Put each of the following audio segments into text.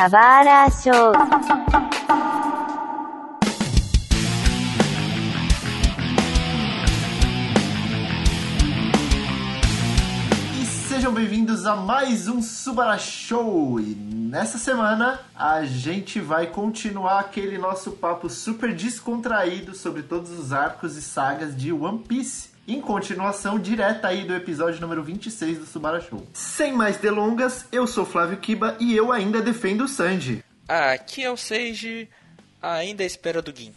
Kawara Show. E sejam bem-vindos a mais um Subara Show. E nessa semana a gente vai continuar aquele nosso papo super descontraído sobre todos os arcos e sagas de One Piece. Em continuação direta aí do episódio número 26 do Subara Show. Sem mais delongas, eu sou Flávio Kiba e eu ainda defendo o Sanji. Ah, aqui é o Seiji, ainda à espera do Gin.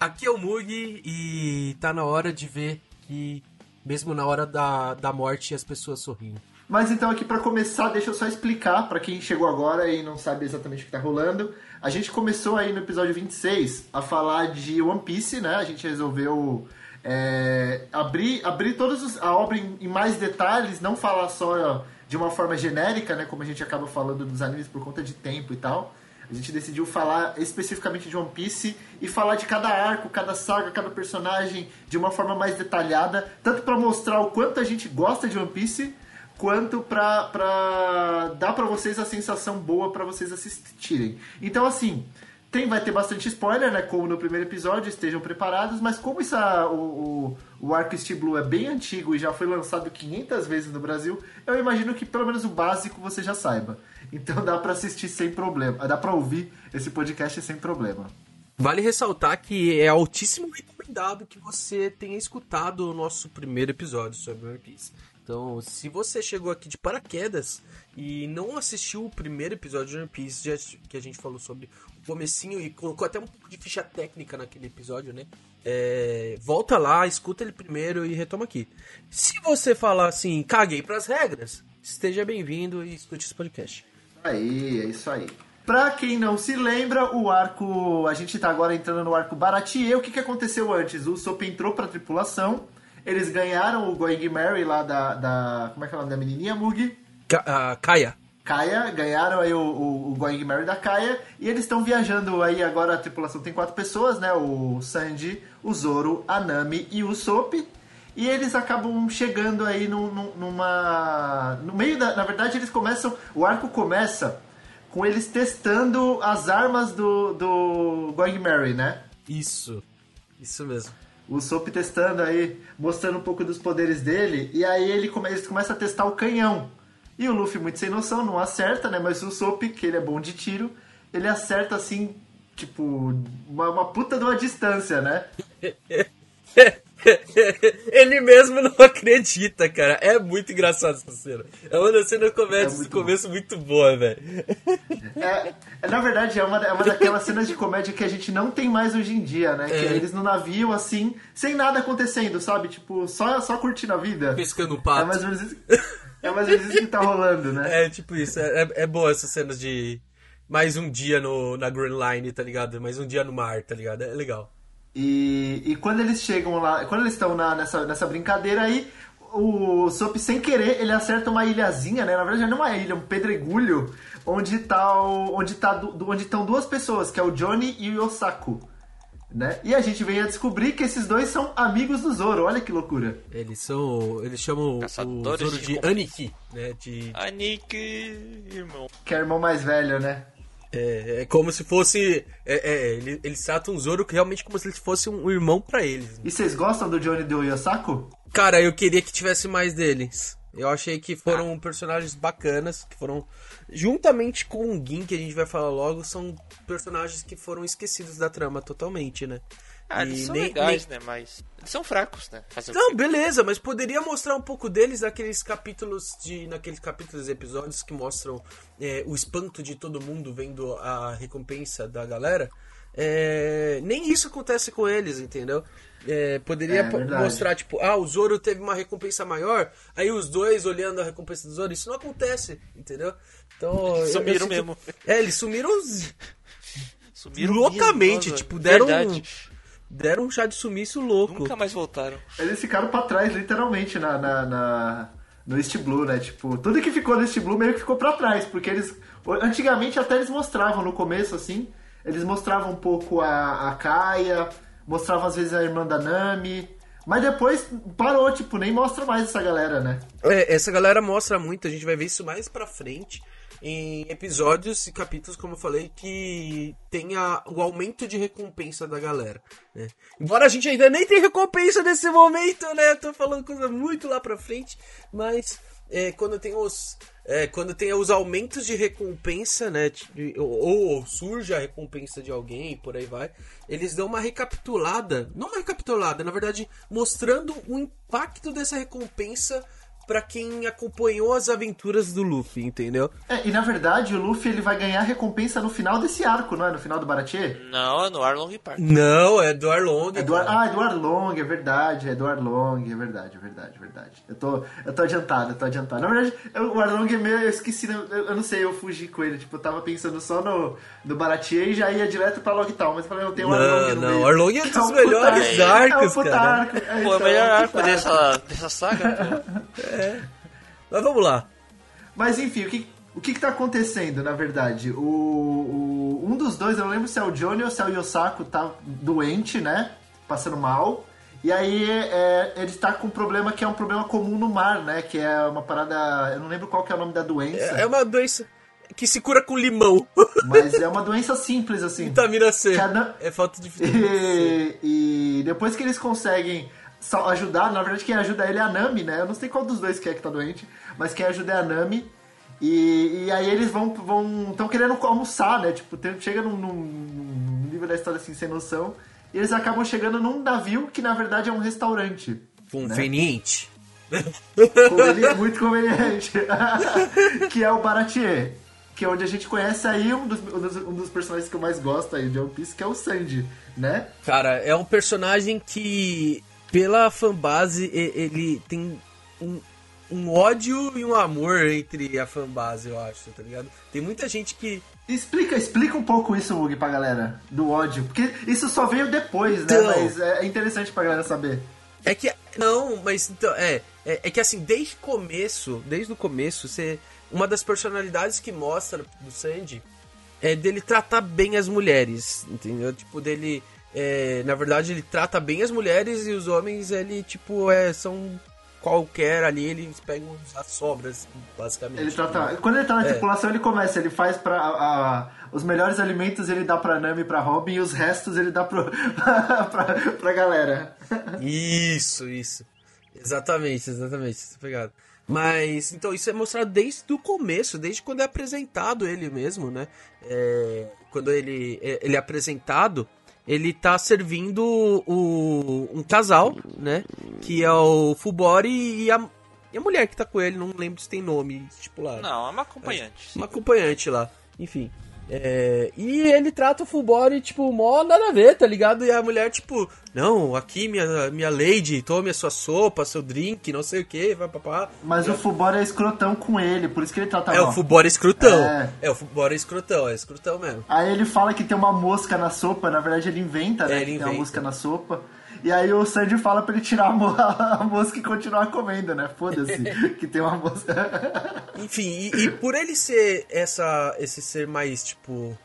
Aqui é o Mugi e tá na hora de ver que, mesmo na hora da, da morte, as pessoas sorriem. Mas então aqui para começar, deixa eu só explicar para quem chegou agora e não sabe exatamente o que tá rolando. A gente começou aí no episódio 26 a falar de One Piece, né? A gente resolveu é, abrir, abrir todos a obra em, em, mais detalhes, não falar só de uma forma genérica, né? Como a gente acaba falando dos animes por conta de tempo e tal. A gente decidiu falar especificamente de One Piece e falar de cada arco, cada saga, cada personagem de uma forma mais detalhada, tanto para mostrar o quanto a gente gosta de One Piece, quanto pra dar pra vocês a sensação boa para vocês assistirem. Então, assim, tem, vai ter bastante spoiler, né? Como no primeiro episódio, estejam preparados, mas como isso, o, o, o arco East Blue é bem antigo e já foi lançado 500 vezes no Brasil, eu imagino que pelo menos o básico você já saiba. Então dá para assistir sem problema, dá para ouvir esse podcast sem problema. Vale ressaltar que é altíssimo recomendado que você tenha escutado o nosso primeiro episódio sobre One Piece. Então, se você chegou aqui de paraquedas e não assistiu o primeiro episódio de One Piece, que a gente falou sobre comecinho e colocou até um pouco de ficha técnica naquele episódio, né? É, volta lá, escuta ele primeiro e retoma aqui. Se você falar assim, caguei pras regras, esteja bem-vindo e escute esse podcast. Aí, é isso aí. Pra quem não se lembra, o arco. A gente tá agora entrando no arco Baratie. O que, que aconteceu antes? O Sop entrou pra tripulação. Eles ganharam o Going Mary lá da, da. Como é que é o nome da menininha, Mugi? Ka uh, Kaia. Kaia, ganharam aí o, o, o Going Mary da Kaia. E eles estão viajando aí agora. A tripulação tem quatro pessoas, né? O Sanji, o Zoro, a Nami e o Sop. E eles acabam chegando aí num, numa. No meio da. Na verdade, eles começam. O arco começa com eles testando as armas do, do Going Mary, né? Isso. Isso mesmo. O Soap testando aí, mostrando um pouco dos poderes dele, e aí ele come, eles começam a testar o canhão. E o Luffy, muito sem noção, não acerta, né? Mas o Soap, que ele é bom de tiro, ele acerta assim, tipo, uma, uma puta de uma distância, né? Ele mesmo não acredita, cara. É muito engraçado essa cena. É uma cena comédia é do começo bom. muito boa, velho. É, é, na verdade, é uma, é uma daquelas cenas de comédia que a gente não tem mais hoje em dia, né? É. Que eles no navio, assim, sem nada acontecendo, sabe? Tipo, só, só curtindo a vida. Pescando pato. É mais ou menos isso, é mais ou menos isso que tá rolando, né? É, tipo isso. É, é, é boa essas cenas de mais um dia no, na Grand Line, tá ligado? Mais um dia no mar, tá ligado? É legal. E, e quando eles chegam lá, quando eles estão nessa, nessa brincadeira aí, o Sop, sem querer, ele acerta uma ilhazinha, né? Na verdade, não é uma ilha, é um pedregulho, onde tá o, onde tá onde estão duas pessoas, que é o Johnny e o Yosaku. Né? E a gente vem a descobrir que esses dois são amigos do Zoro. Olha que loucura. Eles são, eles chamam Caçadores o Zoro de, de Aniki, né? De Aniki, irmão. Que é o irmão mais velho, né? É, é como se fosse. É, é, eles, eles tratam o Zoro realmente como se ele fosse um irmão para eles. E vocês gostam do Johnny do Yosako? Cara, eu queria que tivesse mais deles. Eu achei que foram ah. personagens bacanas, que foram. Juntamente com o Gin, que a gente vai falar logo, são personagens que foram esquecidos da trama totalmente, né? Ah, eles são nem, legais, nem... né? Mas eles são fracos, né? Fazer não, beleza, mas poderia mostrar um pouco deles naqueles capítulos de. naqueles capítulos episódios que mostram é, o espanto de todo mundo vendo a recompensa da galera. É, nem isso acontece com eles, entendeu? É, poderia é, mostrar, tipo, ah, o Zoro teve uma recompensa maior, aí os dois olhando a recompensa do Zoro, isso não acontece, entendeu? Então. Eles sumiram mesmo. É, eles sumiram. sumiram loucamente, mesmo, tipo, deram. Verdade deram um chá de sumiço louco. Nunca mais voltaram. Eles ficaram para trás, literalmente, na, na, na, no East Blue, né? Tipo, tudo que ficou no East Blue meio que ficou para trás, porque eles. Antigamente até eles mostravam no começo, assim. Eles mostravam um pouco a, a Kaia, mostravam às vezes a irmã da Nami. Mas depois parou, tipo, nem mostra mais essa galera, né? É, essa galera mostra muito, a gente vai ver isso mais pra frente. em episódios e capítulos, como eu falei, que tenha o aumento de recompensa da galera. Né? Embora a gente ainda nem tenha recompensa nesse momento, né? Tô falando coisa muito lá pra frente, mas é, quando tem os. É, quando tem os aumentos de recompensa, né? Ou, ou, surge a recompensa de alguém, por aí vai. Eles dão uma recapitulada. Não uma recapitulada, na verdade, mostrando o impacto dessa recompensa para quem acompanhou as aventuras do Luffy, entendeu? É, e na verdade o Luffy ele vai ganhar recompensa no final desse arco, não é? No final do Baratie? Não, é no Arlong Park. Não, é do Arlong. É do Ar... Ah, é do Arlong, é verdade, é do Arlong, é verdade, é verdade, é verdade. Eu tô, eu tô adiantado, eu tô adiantado. Na verdade, eu, o Arlong é meio, eu esqueci, eu, eu, não sei, eu fugi com ele, tipo, eu tava pensando só no, no Baratie e já ia direto pra Logtown, mas eu falei, não, tem o Arlong Não, não, Arlong é um dos melhores arcos, é, cara. Arco, é, pô, é o então, melhor arco dessa, dessa saga, pô. É. Mas vamos lá. Mas enfim, o que, o que, que tá acontecendo, na verdade? O, o, um dos dois, eu não lembro se é o Johnny ou se é o Yosako, tá doente, né? Passando mal. E aí é, ele está com um problema que é um problema comum no mar, né? Que é uma parada. Eu não lembro qual que é o nome da doença. É, é uma doença que se cura com limão. Mas é uma doença simples, assim. Vitamina C. Cada... É falta de vitamina C. E depois que eles conseguem ajudar, na verdade quem ajuda ele é a Nami, né? Eu não sei qual dos dois que é que tá doente, mas quem ajuda é a Nami. E, e aí eles vão vão estão querendo almoçar, né? Tipo, tem, chega num, num, nível da história assim sem noção. E eles acabam chegando num navio que na verdade é um restaurante. Conveniente. Né? Conveniente muito conveniente. que é o Baratier. Que é onde a gente conhece aí um dos, um dos personagens que eu mais gosto aí de One Piece, que é o Sandy, né? Cara, é um personagem que pela fanbase, ele tem um, um ódio e um amor entre a fanbase, eu acho, tá ligado? Tem muita gente que. Explica, explica um pouco isso, Mug, pra galera, do ódio. Porque isso só veio depois, né? Então, mas é interessante pra galera saber. É que. Não, mas então. É, é, é que assim, desde o começo, desde o começo, você. Uma das personalidades que mostra do Sandy é dele tratar bem as mulheres, entendeu? Tipo, dele é, na verdade, ele trata bem as mulheres e os homens, ele, tipo, é, são qualquer ali, eles pegam as sobras, basicamente. Ele trata. Quando ele tá na é. tripulação, ele começa, ele faz pra. A, os melhores alimentos ele dá pra Nami e pra Robin e os restos ele dá pro, pra, pra galera. Isso, isso. Exatamente, exatamente, tá pegado. Mas, então, isso é mostrado desde o começo, desde quando é apresentado ele mesmo, né? É, quando ele, é, ele é apresentado, ele tá servindo o, um casal, né? Que é o Fubori e a, e a mulher que tá com ele, não lembro se tem nome estipulado. Não, é uma acompanhante. É, uma acompanhante lá, enfim. É, e ele trata o Fulbori, tipo, mó nada a ver, tá ligado? E a mulher, tipo, não, aqui minha, minha lady, tome a sua sopa, seu drink, não sei o que, vai papá. Mas o Fulbori é escrotão com ele, por isso que ele trata É, mal. o Fulbori é escrotão. É. é, o Fulbori é escrotão, é escrotão mesmo. Aí ele fala que tem uma mosca na sopa, na verdade ele inventa, né? É, ele inventa. Tem uma mosca na sopa. E aí o Sandy fala pra ele tirar a, mo a mosca e continuar comendo, né? Foda-se, que tem uma mosca. Enfim, e, e, por ele ser essa, esse ser mais, tipo.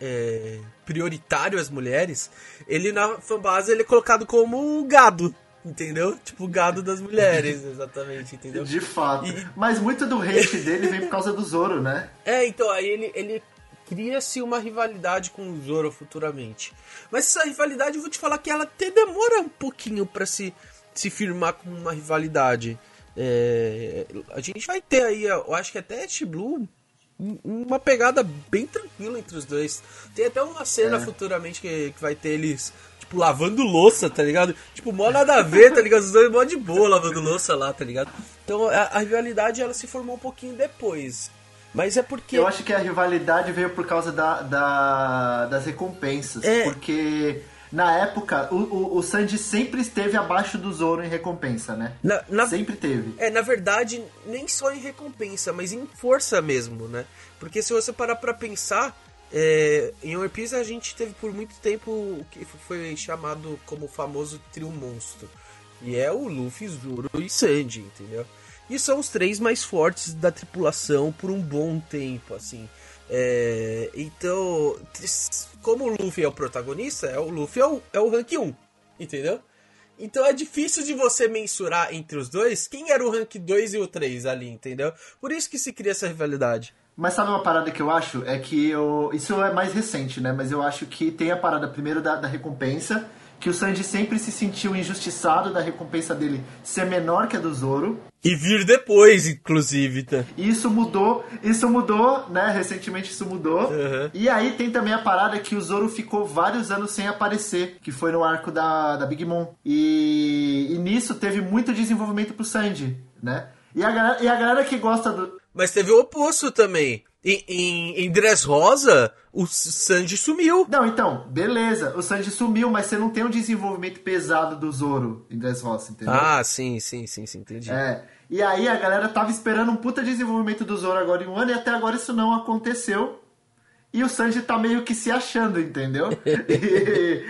É, prioritário às mulheres, ele na fanbase ele é colocado como gado. Entendeu? Tipo, gado das mulheres, exatamente, entendeu? De fato. E... Mas muito do hate dele vem por causa do Zoro, né? É, então, aí ele, ele cria-se uma rivalidade com o Zoro futuramente. Mas essa rivalidade, eu vou te falar que ela até demora um pouquinho para se, se firmar como uma rivalidade. É, a gente vai ter aí, eu acho que até East Blue, uma pegada bem tranquila entre os dois. Tem até uma cena é. futuramente que, que vai ter eles, tipo, lavando louça, tá ligado? Tipo, mó nada a ver, tá ligado? Os dois mó de boa lavando louça lá, tá ligado? Então a, a rivalidade ela se formou um pouquinho depois. Mas é porque. Eu acho que a rivalidade veio por causa da, da das recompensas. É... Porque na época, o, o, o, Sanji sempre esteve abaixo do Zoro em recompensa, né? Na, na, sempre teve. É, na verdade, nem só em recompensa, mas em força mesmo, né? Porque se você parar pra pensar, é, em One Piece a gente teve por muito tempo o que foi chamado como o famoso trio monstro. E é o Luffy, Zoro e Sanji, entendeu? E são os três mais fortes da tripulação por um bom tempo, assim. É, então, como o Luffy é o protagonista, é, o Luffy é o, é o rank 1, entendeu? Então é difícil de você mensurar entre os dois quem era o rank 2 e o 3 ali, entendeu? Por isso que se cria essa rivalidade. Mas sabe uma parada que eu acho? É que eu. Isso é mais recente, né? Mas eu acho que tem a parada primeiro da, da recompensa. Que o Sanji sempre se sentiu injustiçado da recompensa dele ser menor que a do Zoro. E vir depois, inclusive, tá? Isso mudou, isso mudou, né? Recentemente isso mudou. Uhum. E aí tem também a parada que o Zoro ficou vários anos sem aparecer, que foi no arco da, da Big Mom. E, e nisso teve muito desenvolvimento pro Sanji, né? E a, galera, e a galera que gosta do. Mas teve o oposto também. Em, em, em Dressrosa, o Sanji sumiu. Não, então, beleza. O Sanji sumiu, mas você não tem um desenvolvimento pesado do Zoro em Dressrosa, entendeu? Ah, sim, sim, sim, sim, entendi. É. E aí a galera tava esperando um puta desenvolvimento do Zoro agora em um ano e até agora isso não aconteceu. E o Sanji tá meio que se achando, entendeu? E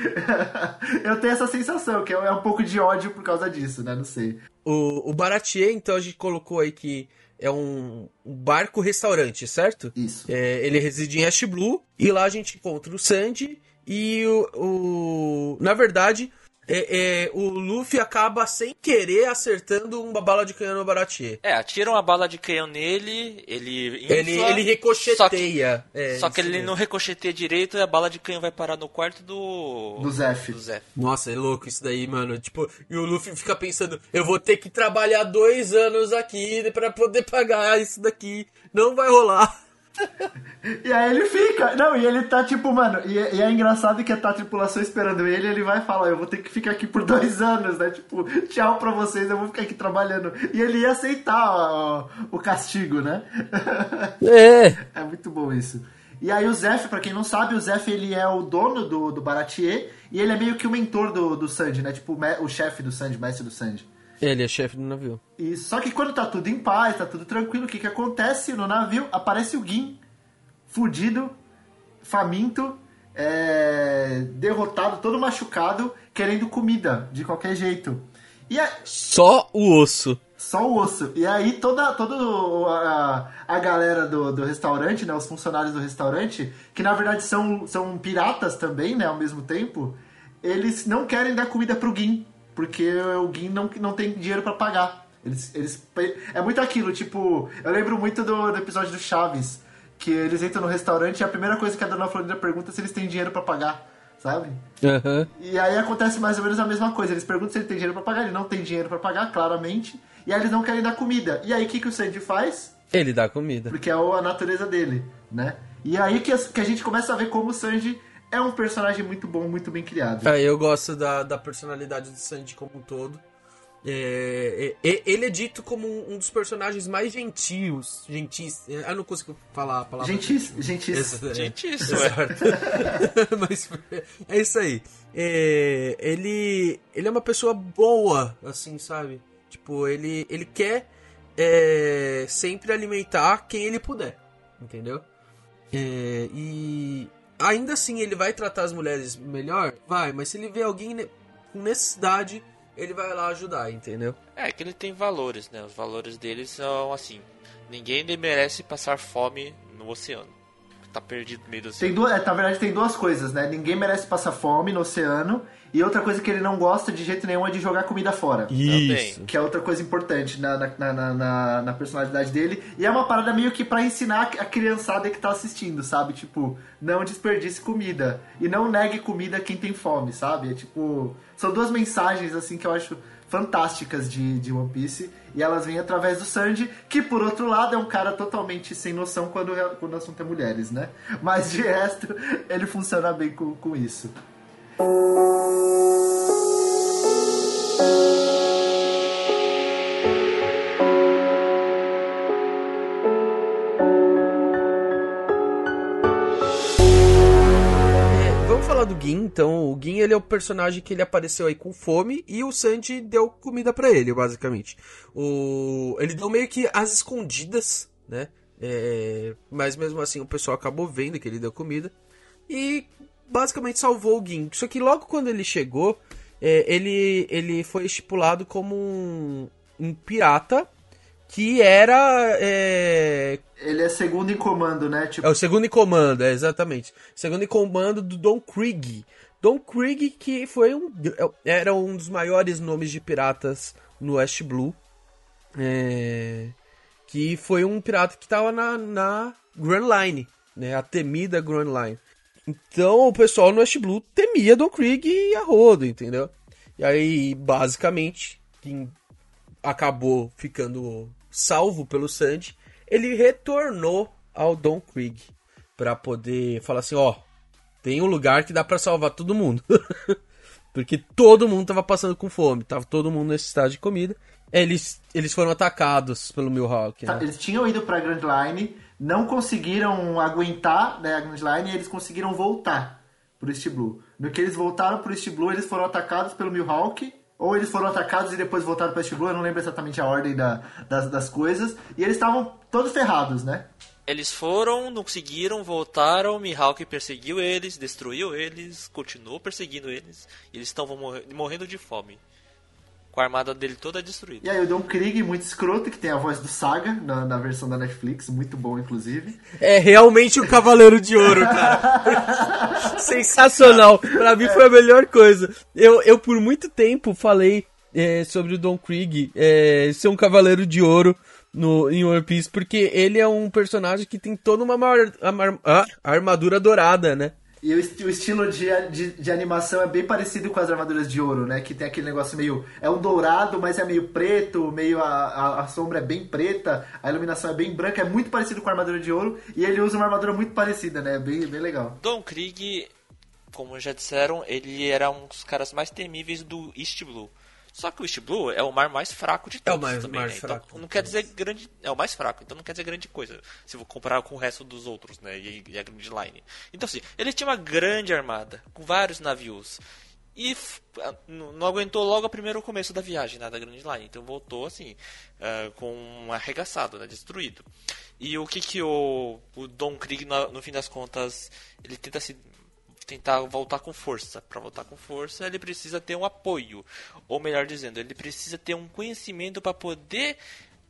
eu tenho essa sensação, que é um pouco de ódio por causa disso, né? Não sei. O, o Baratier, então, a gente colocou aí que é um, barco-restaurante, certo? Isso. É, ele reside em Ash Blue e lá a gente encontra o Sandy e o. o na verdade, é, é, o Luffy acaba sem querer acertando uma bala de canhão no Baratier. É, atira uma bala de canhão nele, ele infla, Ele, ele ricocheteia. Só que, É, só que ele mesmo. não ricocheteia direito e a bala de canhão vai parar no quarto do... Do Zef. Do Zef. Nossa, é louco isso daí, mano. Tipo, e o Luffy fica pensando, eu vou ter que trabalhar dois anos aqui pra poder pagar isso daqui. Não vai rolar. E aí ele fica. Não, e ele tá tipo, mano. E, é- e é engraçado que tá a tripulação esperando ele. Ele vai falar: Eu vou ter que ficar aqui por dois anos, né? Tipo, tchau pra vocês, eu vou ficar aqui trabalhando. E ele ia aceitar ó, o castigo, né? É. É muito bom isso. E aí o Zef, pra quem não sabe, o Zef ele é o dono do, do Baratier e ele é meio que o mentor do, do Sanji, né? Tipo, o o chefe do Sanji, mestre do Sanji. Ele é chefe do navio. E só que quando tá tudo em paz, tá tudo tranquilo, o que que acontece no navio? Aparece o Gin, fudido, faminto, é, derrotado, todo machucado, querendo comida de qualquer jeito. E a- Só o osso. só o osso. E aí toda, toda a, a galera do, do restaurante, né, os funcionários do restaurante, que na verdade são, são piratas também, né, ao mesmo tempo, eles não querem dar comida pro Gin, porque o Gin não, não tem dinheiro pra pagar. Eles, eles, é muito aquilo, tipo, eu lembro muito do, do episódio do Chaves, que eles entram no restaurante e a primeira coisa que a dona Florinda pergunta é se eles têm dinheiro pra pagar, sabe? Aham. E aí acontece mais ou menos a mesma coisa. Eles perguntam se ele tem dinheiro pra pagar, ele não tem dinheiro pra pagar, claramente. E aí eles não querem dar comida. E aí o que, que o Sandy faz? Ele dá comida. Porque é a natureza dele, né? E aí que, as- que a gente começa a ver como o Sanji é um personagem muito bom, muito bem criado. Ah, eu gosto da, da personalidade do Sanji como um todo. É, é, é- ele é dito como um, dos personagens mais gentios. Gentis. é, Eu não consigo falar a palavra. Gentis, gentis. Essa- é, Gentíssimo, é. Mas é isso aí. É, ele, ele é uma pessoa boa, assim, sabe? Tipo, ele, ele quer é, sempre alimentar quem ele puder, entendeu? É, e ainda assim ele vai tratar as mulheres melhor? Vai, mas se ele vê alguém com necessidade, ele vai lá ajudar, entendeu? É que ele tem valores, né? Os valores dele são assim: ninguém merece passar fome no oceano. Tá perdido no meio do Tem oceano. duas, é, na verdade, tem duas coisas, né? Ninguém merece passar fome no oceano. E outra coisa que ele não gosta de jeito nenhum é de jogar comida fora. Isso. Que é outra coisa importante na, na, na, na, na personalidade dele. E é uma parada meio que pra ensinar a criançada que tá assistindo, sabe? Tipo, não desperdice comida. E não negue comida a quem tem fome, sabe? É tipo. São duas mensagens, assim, que eu acho fantásticas de, de One Piece. E elas vêm através do Sanji, que por outro lado é um cara totalmente sem noção quando, quando o assunto é mulheres, né? Mas de resto, ele funciona bem com, com isso. Do Gin, então. O Gin, ele é o personagem que ele apareceu aí com fome e o Sanji deu comida pra ele, basicamente. O... Ele deu meio que as escondidas, né? É, Mas mesmo assim o pessoal acabou vendo que ele deu comida e basicamente salvou o Gin. Só que logo quando ele chegou, é, ele, ele foi estipulado como um, um pirata que era é, Ele é segundo em comando, né? Tipo, é o segundo em comando, é exatamente. Segundo em comando do Don Krieg. Don Krieg que foi um era um dos maiores nomes de piratas no West Blue. É, que foi um pirata que estava na, na Grand Line, né? A temida Grand Line. Então o pessoal no West Blue temia Don Krieg e a Rodo, entendeu? E aí, basicamente, quem acabou ficando salvo pelo Sandy, ele retornou ao Don Krieg para poder falar assim, ó, tem um lugar que dá para salvar todo mundo. Porque todo mundo tava passando com fome, tava todo mundo nesse estado de comida. Eles, eles foram atacados pelo Mihawk. Né? Eles tinham ido pra Grand Line, não conseguiram aguentar né, a Grand Line e eles conseguiram voltar pro East Blue. No que eles voltaram pro East Blue, eles foram atacados pelo Mihawk, ou eles foram atacados e depois voltaram East Blue, eu não lembro exatamente a ordem da, das, das coisas. E eles estavam todos ferrados, né? Eles foram, não conseguiram, voltaram, Mihawk perseguiu eles, destruiu eles, continuou perseguindo eles, e eles estão morrendo de fome. Com a armada dele toda destruída. E aí o Don Krieg, muito escroto, que tem a voz do Saga na, na versão da Netflix, muito bom, inclusive. É realmente o Cavaleiro de Ouro, cara. Sensacional. Pra mim foi a melhor coisa. Eu, eu por muito tempo falei é, sobre o Don Krieg é, ser um Cavaleiro de Ouro no, em One Piece, porque ele é um personagem que tem toda uma mar, ah, armadura dourada, né? E o, o estilo de, de, de, animação é bem parecido com as armaduras de ouro, né? Que tem aquele negócio meio. É um dourado, mas é meio preto, meio. A, a, a, sombra é bem preta, a iluminação é bem branca, é muito parecido com a armadura de ouro. E ele usa uma armadura muito parecida, né? Bem, bem legal. Don Krieg, como já disseram, ele era um dos caras mais temíveis do East Blue. Só que o East Blue é o mar mais fraco de todos é o mais, também, mais né? Fraco, então não quer dizer grande. É o mais fraco, então não quer dizer grande coisa. Se for comparar com o resto dos outros, né? E, e a Grand Line. Então assim, ele tinha uma grande armada, com vários navios. E não aguentou logo o primeiro começo da viagem né, da Grand Line. Então voltou assim, uh, com um arregaçado, né, destruído. E o que que o, o Don Krieg, no, no fim das contas, ele tenta se tentar voltar com força. Para voltar com força, ele precisa ter um apoio, ou melhor dizendo, ele precisa ter um conhecimento para poder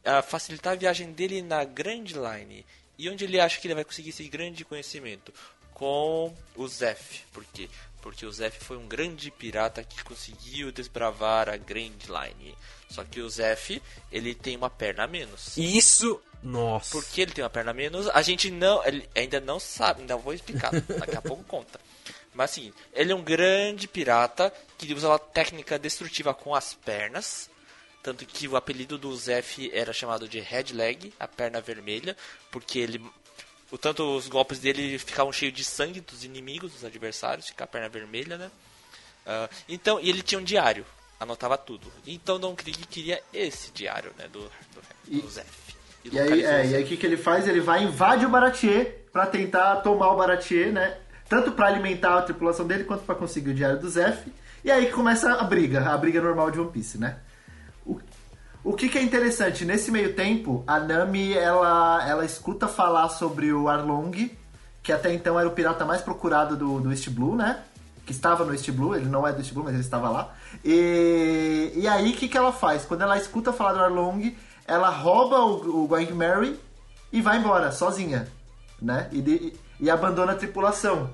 uh, facilitar a viagem dele na Grand Line. E onde ele acha que ele vai conseguir esse grande conhecimento? Com o Zef. Por quê? Porque o Zef foi um grande pirata que conseguiu desbravar a Grand Line. Só que o Zef, ele tem uma perna a menos. Isso nossa. Por que ele tem uma perna menos? A gente não, ainda não sabe, ainda vou explicar. Daqui a pouco conta. Mas assim, ele é um grande pirata que usa uma técnica destrutiva com as pernas. Tanto que o apelido do Zef era chamado de Red Leg, a perna vermelha, porque ele. O tanto os golpes dele ficavam cheios de sangue dos inimigos, dos adversários, fica a perna vermelha, né? Uh, então, e ele tinha um diário, anotava tudo. Então Don Krieg queria esse diário, né, do, do, do Zef. E, e aí, é, e aí o que, que ele faz? Ele vai invade o Baratier para tentar tomar o Baratier, né? Tanto para alimentar a tripulação dele quanto para conseguir o diário do Zef. E aí que começa a briga, a briga normal de One Piece, né? O, o que, que é interessante, nesse meio tempo, a Nami ela, ela escuta falar sobre o Arlong, que até então era o pirata mais procurado do, do East Blue, né? Que estava no East Blue, ele não é do East Blue, mas ele estava lá. E, e aí o que, que ela faz? Quando ela escuta falar do Arlong, ela rouba o, o Going Mary e vai embora, sozinha, né? E, de, e abandona a tripulação.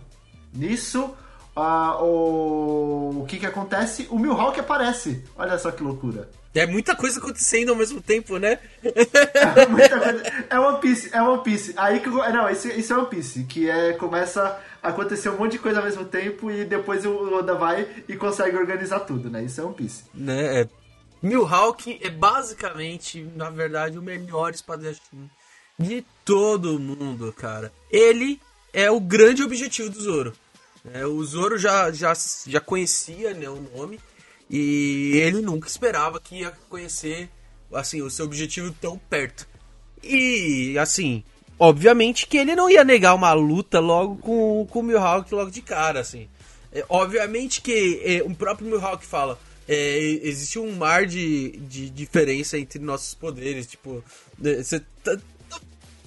Nisso, uh, o... o que que acontece? O Mihawk aparece. Olha só que loucura. É muita coisa acontecendo ao mesmo tempo, né? é, muita coisa. é One Piece, é One Piece. Aí que não, isso, isso é One Piece, que é começa a acontecer um monte de coisa ao mesmo tempo e depois o Oda vai e consegue organizar tudo, né? Isso é One Piece. Né? É. Mihawk é basicamente, na verdade, o melhor espadachim de todo mundo, cara. Ele é o grande objetivo do Zoro. É, o Zoro já, já, já conhecia né, o nome e ele nunca esperava que ia conhecer assim o seu objetivo tão perto. E assim, obviamente que ele não ia negar uma luta logo com, com o Mihawk logo de cara, assim. É, obviamente que é, o próprio Mihawk fala, é, existe um mar de, de diferença entre nossos poderes, tipo, né, você tá,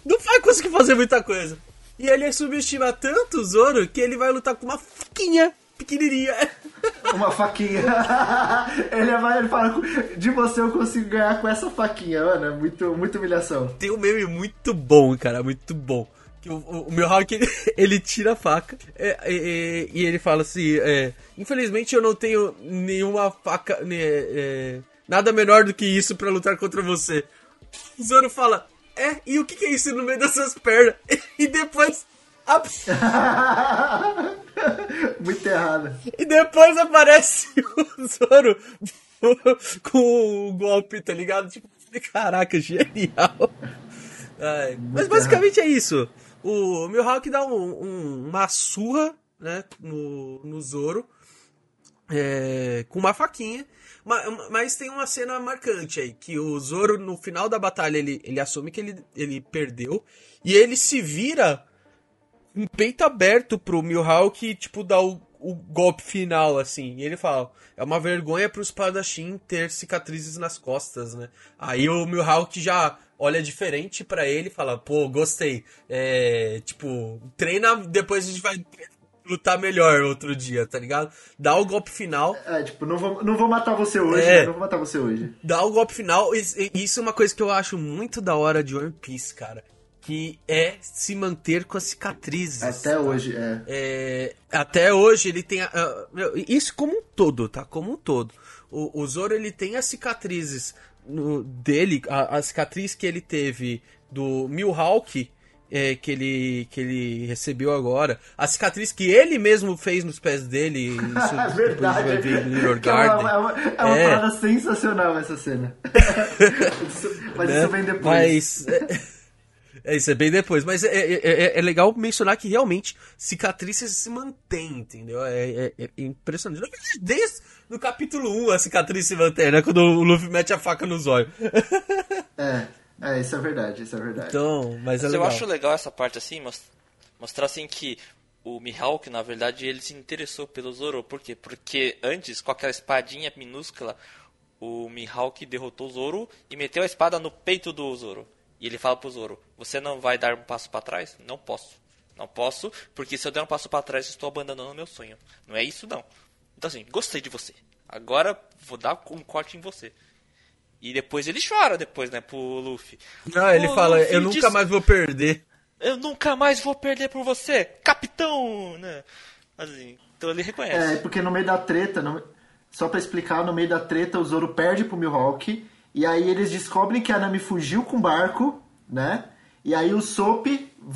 não vai conseguir fazer muita coisa. E ele subestima tanto o Zoro que ele vai lutar com uma faquinha pequenininha. Uma faquinha. ele, vai, ele fala, de você eu consigo ganhar com essa faquinha, mano. É muito, muita humilhação. Tem um meme muito bom, cara, muito bom. Que o, o, o Mihawk, ele, ele tira a faca é, é, é, e ele fala assim, é, infelizmente eu não tenho nenhuma faca, né, é, nada menor do que isso para lutar contra você. O Zoro fala, É, e o que, que é isso no meio das suas pernas? E depois. Muito errado. E depois aparece o Zoro com o golpe, tá ligado? Tipo, caraca, genial. Ai, mas basicamente é isso. O Mihawk dá um, um, uma surra, né, no, no Zoro, é, com uma faquinha. Mas, tem uma cena marcante aí, que o Zoro, no final da batalha, ele, ele assume que ele, ele perdeu, e ele se vira um peito aberto pro Mihawk, tipo, dar o, o golpe final, assim. E ele fala, é uma vergonha pro espadachim ter cicatrizes nas costas, né? Aí o Mihawk já olha diferente para ele e fala, pô, gostei. É, tipo, treina, depois a gente vai lutar melhor outro dia, tá ligado? Dá o golpe final. É, tipo, não vou, não vou matar você hoje, é, não vou matar você hoje. Dá o golpe final. Isso é uma coisa que eu acho muito da hora de One Piece, cara que é se manter com as cicatrizes. Até tá? hoje, é. é. Até hoje ele tem. Uh, isso como um todo, tá? Como um todo. O, o Zoro ele tem as cicatrizes no, dele, a, a, cicatriz que ele teve do Mihawk. É, que, ele, que ele recebeu agora. A cicatriz que ele mesmo fez nos pés dele. Isso é verdade. Vai ver Little Garden. É uma, é uma, é uma é. parada sensacional essa cena. mas né? isso vem depois. Mas. É, isso é bem depois. Mas é, é, é, é, legal mencionar que realmente cicatrizes se mantém, entendeu? É, é, é impressionante. Desde no capítulo 1 a cicatriz se mantém, né? Quando o Luffy mete a faca nos olhos. é, é, isso é verdade, isso é verdade. Então, mas, é legal. eu acho legal essa parte assim, mostrar assim que o Mihawk, na verdade, ele se interessou pelo Zoro. Por quê? Porque antes, com aquela espadinha minúscula, o Mihawk derrotou o Zoro e meteu a espada no peito do Zoro. E ele fala pro Zoro: Você não vai dar um passo para trás? Não posso. Não posso, porque se eu der um passo para trás, estou abandonando meu sonho. Não é isso, não. Então, assim, gostei de você. Agora vou dar um corte em você. E depois ele chora, depois, né, pro Luffy. Não, ele fala: Luffy, Eu nunca diz... mais vou perder. Eu nunca mais vou perder por você, capitão! Né? Assim, então ele reconhece. É, porque no meio da treta, no... só para explicar, no meio da treta, o Zoro perde pro Mihawk e aí eles descobrem que a Nami fugiu com o barco, né? E aí o Soap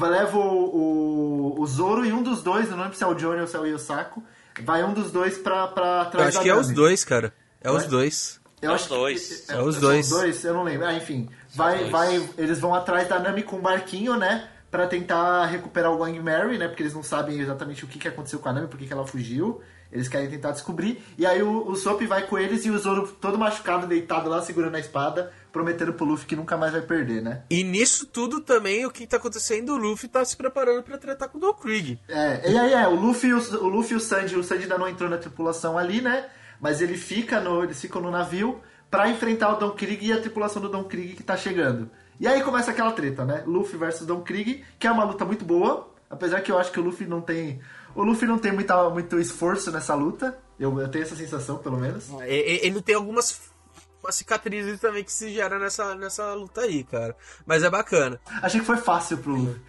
leva o, o, o Zoro e um dos dois, não lembro se é o Johnny ou se é o Yosako, vai um dos dois pra, pra trás Eu acho que Nami. é os dois, cara. É, é os dois. Eu é os dois. Que, é, é, os dois. Os dois, eu não lembro. Ah, enfim. Vai, vai, eles vão atrás da Nami com o barquinho, né? Pra tentar recuperar o Going Mary, né? Porque eles não sabem exatamente o que, que aconteceu com a Nami, por que ela fugiu. Eles querem tentar descobrir. E aí o, o Sop vai com eles e o Zoro todo machucado, deitado lá, segurando a espada, prometendo pro Luffy que nunca mais vai perder, né? E nisso tudo também, o que tá acontecendo, o Luffy tá se preparando para tratar com o Don Krieg. É, e aí é, o Luffy, o, o Luffy e o Sanji, o Sanji ainda não entrou na tripulação ali, né? Mas ele fica no, eles ficam no navio para enfrentar o Don Krieg e a tripulação do Don Krieg que tá chegando. E aí começa aquela treta, né? Luffy versus Don Krieg, que é uma luta muito boa, apesar que eu acho que o Luffy não tem o Luffy não tem muita, muito esforço nessa luta. Eu, eu tenho essa sensação, pelo menos. Ele tem algumas cicatrizes também que se geram nessa, nessa luta aí, cara. Mas é bacana. Achei que foi fácil pro Luffy.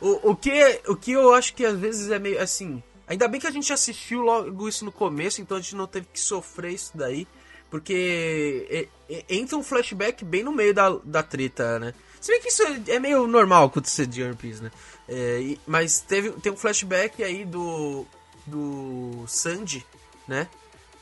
o, o, que, o que eu acho que às vezes é meio assim. Ainda bem que a gente assistiu logo isso no começo, então a gente não teve que sofrer isso daí. Porque entra um flashback bem no meio da, da treta, né? Se bem que isso é, é meio normal acontecer de One Piece, né? É, mas teve, tem um flashback aí do, do Sandy, né?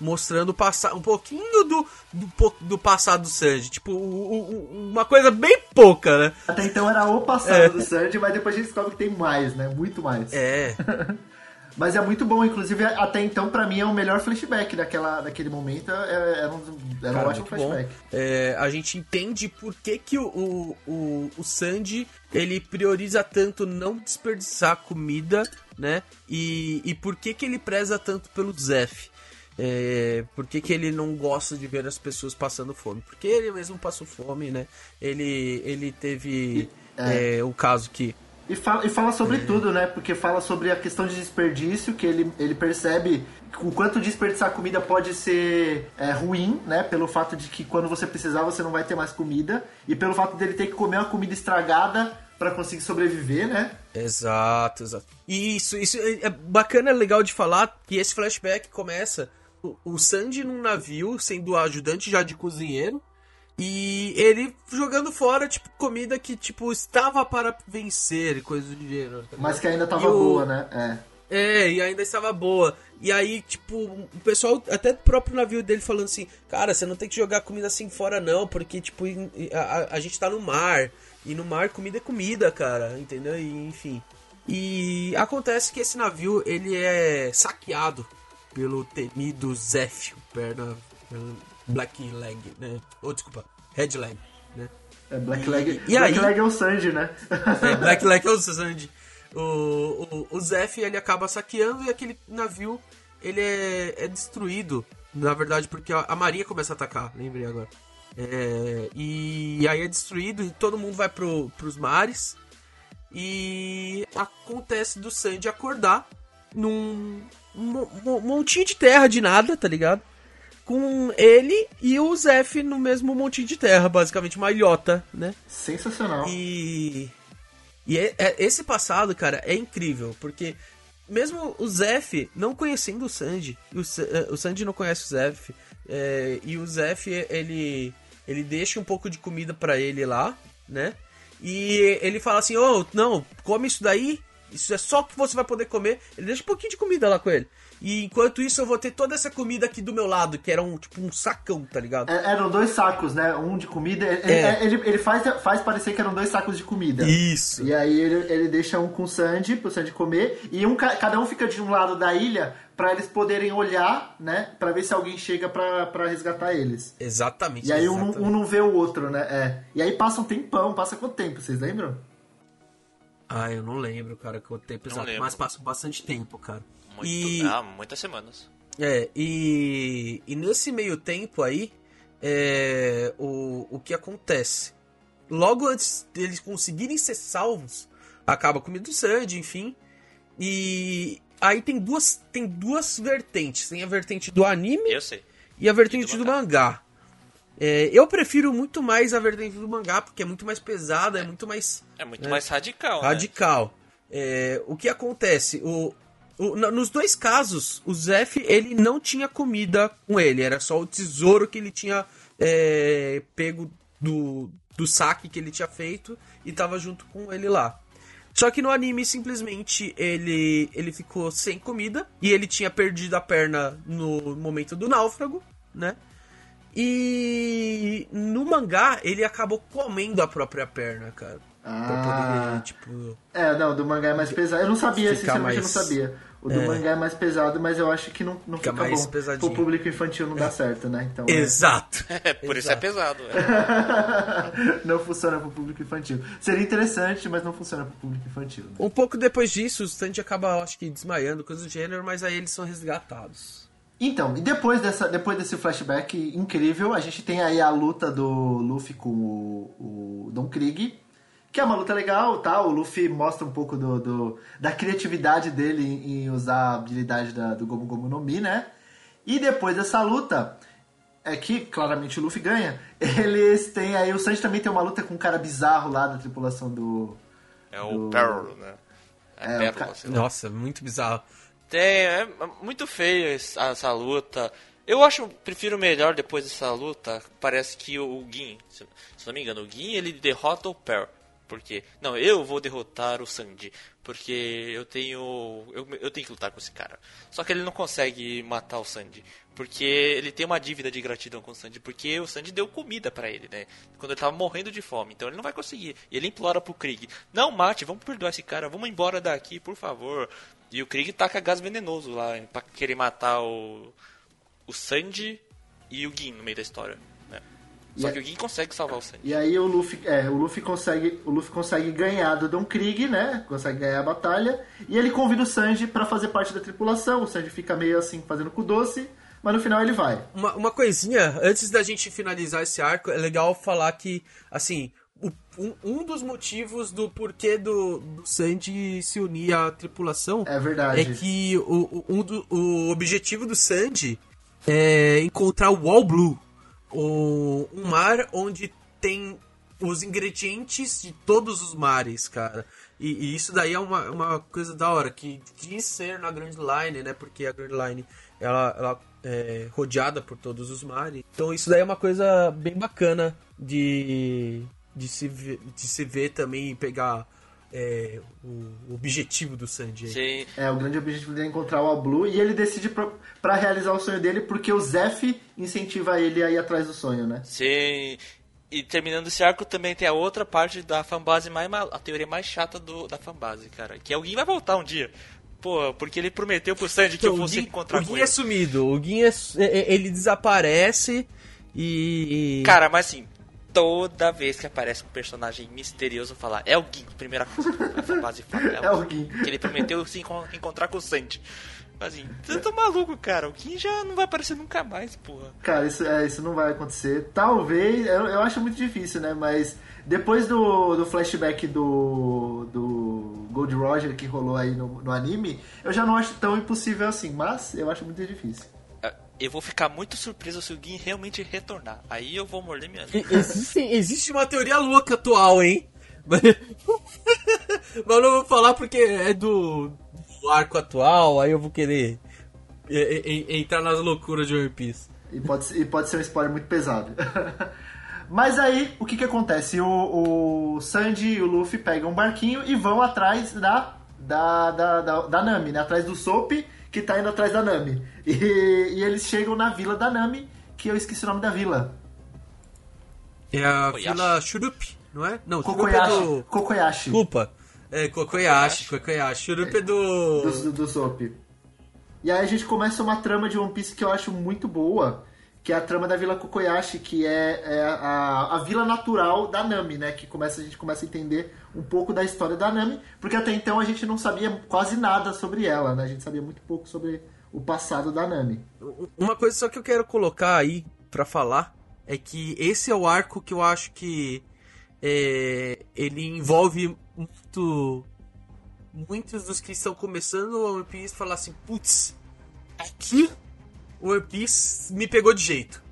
Mostrando um pouquinho do, do, do, passado do Sanji. Tipo, o, o, uma coisa bem pouca, né? Até então era o passado é. do Sanji, mas depois a gente descobre que tem mais, né? Muito mais. É. Mas é muito bom, inclusive até então para mim é o melhor flashback daquela, daquele momento, é, era um, era um ótimo flashback. É, a gente entende por que, que o, o, o Sandy ele prioriza tanto não desperdiçar comida, né? E, e por que, que ele preza tanto pelo Zef. É, por que, que, ele não gosta de ver as pessoas passando fome? Porque ele mesmo passou fome, né? Ele, ele teve é. É, o caso que e fala, e fala sobre tudo, né? Porque fala sobre a questão de desperdício, que ele, ele percebe o quanto desperdiçar comida pode ser é, ruim, né? Pelo fato de que quando você precisar você não vai ter mais comida. E pelo fato dele ter que comer uma comida estragada para conseguir sobreviver, né? Exato, exato. E isso, isso é, é bacana, é legal de falar que esse flashback começa o, o Sandy num navio sendo ajudante já de cozinheiro E ele jogando fora, tipo, comida que, tipo, estava para vencer e coisas do gênero. tá Mas que ainda tava E o- boa, né? É. É, e ainda estava boa. E aí, tipo, o pessoal, até o próprio navio dele falando assim, cara, você não tem que jogar comida assim fora não, porque, tipo, a, a- gente tá no mar. E no mar comida é comida, cara, entendeu? E, enfim. E acontece que esse navio, ele é saqueado pelo temido perna perna Black Leg, né? Ou, desculpa, Red Leg, né? É Black Leg. e Black aí? Leg é o Sanji, né? É, Black Leg é o Sandy. O, o, o Zeph, ele acaba saqueando e aquele navio, ele é, é destruído. Na verdade, porque a, a marinha começa a atacar, lembrei agora. É, e aí é destruído e todo mundo vai pro, pros mares. E acontece do Sandy acordar num mo- mo- montinho de terra de nada, tá ligado? Com ele e o Zeph no mesmo montinho de terra, basicamente uma ilhota, né? Sensacional. E, e é- é- esse passado, cara, é incrível, porque mesmo o Zef não conhecendo o Sanji, e o, eh, o Sanji não conhece o Zef, é, e o Zef, ele, ele deixa um pouco de comida pra ele lá, né? E ele fala assim, ô, não, come isso daí, isso é só que você vai poder comer. Ele deixa um pouquinho de comida lá com ele. E enquanto isso eu vou ter toda essa comida aqui do meu lado, que era um tipo um sacão, tá ligado? É, eram dois sacos, né? Um de comida. Ele, É. ele, ele faz, faz parecer que eram dois sacos de comida. Isso. E aí ele, ele deixa um com o Sandy, pro Sandy comer, e um, ca- cada um fica de um lado da ilha pra eles poderem olhar, né? Pra ver se alguém chega pra, pra resgatar eles. Exatamente. E aí um, não- exatamente. um não vê o outro, né? É. E aí passa um tempão, passa quanto tempo, vocês lembram? Ah, eu não lembro, cara, quanto tempo exato, mas passa bastante tempo, cara. Muito, E, Ah, muitas semanas. é, e, e nesse meio tempo aí, é, o, o que acontece? Logo antes deles conseguirem ser salvos, acaba a comida do Sandy, enfim. E aí tem duas, tem duas vertentes. Tem a vertente do anime Eu sei. e a vertente E do do mangá. É, eu prefiro muito mais a vertente do mangá, porque é muito mais pesada, é muito mais É muito É. mais radical, né? radical. É, o que acontece? O, o- nos dois casos, o Zef ele não tinha comida com ele, era só o tesouro que ele tinha é, pego do, do saque que ele tinha feito e tava junto com ele lá. Só que no anime, simplesmente, ele, ele ficou sem comida e ele tinha perdido a perna no momento do náufrago, né? E no mangá, ele acabou comendo a própria perna, cara. Pra Ah. poder, tipo. É, não, do mangá é mais pesado. Eu não sabia, sinceramente eu mais- não sabia. O do É. mangá é mais pesado, mas eu acho que não, não Fica fica, mais bom. pesadinho. Pro público infantil não dá certo, né? Então, é. Exato. É, por isso é Exato. pesado. é. não funciona pro público infantil. Seria interessante, mas não funciona pro público infantil. Né? Um pouco depois disso, o Sanji acaba, acho que, desmaiando, coisa do gênero, mas aí eles são resgatados. Então, e depois, dessa, depois desse flashback incrível, a gente tem aí a luta do Luffy com o, o Don Krieg, que é uma luta legal, tá? O Luffy mostra um pouco do, do- da criatividade dele em, em usar a habilidade da- do Gomu Gomu no Mi, né? E depois dessa luta, é que claramente o Luffy ganha, eles têm aí, o Sanji também tem uma luta com um cara bizarro lá da tripulação do... É o Do- Peril, né? É, É, o Pérola, ca- sei lá. Nossa, muito bizarro. Tem, é muito feio esse- essa luta. Eu acho, prefiro melhor depois dessa luta. Parece que o Gin, se, se não me engano, o Gin ele derrota o Per. Porque, não, eu vou derrotar o Sandy. Porque eu tenho. Eu, eu tenho que lutar com esse cara. Só que ele não consegue matar o Sandy. Porque ele tem uma dívida de gratidão com o Sandy. Porque o Sandy deu comida pra ele, né? Quando ele tava morrendo de fome. Então ele não vai conseguir. E ele implora pro Krieg: Não mate, vamos perdoar esse cara. Vamos embora daqui, por favor. E o Krieg taca gás venenoso lá pra querer matar o. O Sandy e o Gin no meio da história. Só E que o Gin consegue salvar o Sandy. E aí o Luffy, é, o Luffy consegue, o Luffy consegue ganhar do Don Krieg, né? Consegue ganhar a batalha. E ele convida o Sanji pra fazer parte da tripulação. O Sanji fica meio assim fazendo com o doce, mas no final ele vai. Uma, uma coisinha, antes da gente finalizar esse arco, é legal falar que, assim, o- um, um dos motivos do porquê do, do Sandy se unir à tripulação É verdade. é que o, o, um do- o objetivo do Sandy é encontrar o Wall Blue, um mar onde tem os ingredientes de todos os mares, cara. E, e, isso daí é uma, uma coisa da hora, que de ser na Grand Line, né? Porque a Grand Line, ela, ela é rodeada por todos os mares. Então isso daí é uma coisa bem bacana de, de, se, ver, de se ver também e pegar é, o objetivo do Sanji. Sim. É, o grande objetivo dele é encontrar o All Blue e ele decide para realizar o sonho dele porque o Zef incentiva ele a ir atrás do sonho, né? Sim. E terminando esse arco também tem a outra parte da fanbase mais a teoria mais chata do, da fanbase, cara, que alguém vai voltar um dia. Pô, porque ele prometeu pro Sanji que então, eu fosse Gui, encontrar o Gui é sumido, o Gui é, é, é, ele desaparece e Cara, mas assim, toda vez que aparece um personagem misterioso falar é o Gin, primeira coisa a fanbase fala, é, é o Gin. Que ele prometeu se encontrar com o Sanji. Assim, você tá maluco, cara. O Kim já não vai aparecer nunca mais, porra. Cara, isso, é, isso não vai acontecer. Talvez, eu, eu acho muito difícil, né? Mas depois do, do flashback do, do Gold Roger que rolou aí no, no anime, eu já não acho tão impossível assim. Mas eu acho muito difícil eu vou ficar muito surpreso se o Gin realmente retornar. Aí eu vou morder minha existe, existe uma teoria louca atual, hein? Mas, mas não vou falar porque é do, arco atual, aí eu vou querer entrar nas loucuras de One Piece. E pode, ser, e pode ser um spoiler muito pesado. Mas aí, o que que acontece? O, o Sanji e o Luffy pegam um barquinho e vão atrás da, da, da, da, da Nami, né? Atrás do Soap, que tá indo atrás da Nami. E, e, eles chegam na vila da Nami, que eu esqueci o nome da vila. É a Koyashi. Vila Shurup, não é? Não, Kokoyashi. É do... Kokoyashi. Desculpa. É, Kokoyashi, Kokoyashi. Churup é do... do... Do Soap. E aí a gente começa uma trama de One Piece que eu acho muito boa, que é a trama da Vila Kokoyashi, que é, é a, a vila natural da Nami, né? Que começa, a gente começa a entender um pouco da história da Nami, porque até então a gente não sabia quase nada sobre ela, né? A gente sabia muito pouco sobre o passado da Nami. Uma coisa só que eu quero colocar aí para falar é que esse é o arco que eu acho que é, ele envolve muito. Muitos dos que estão começando o One Piece falar assim: putz, aqui One Piece me pegou de jeito.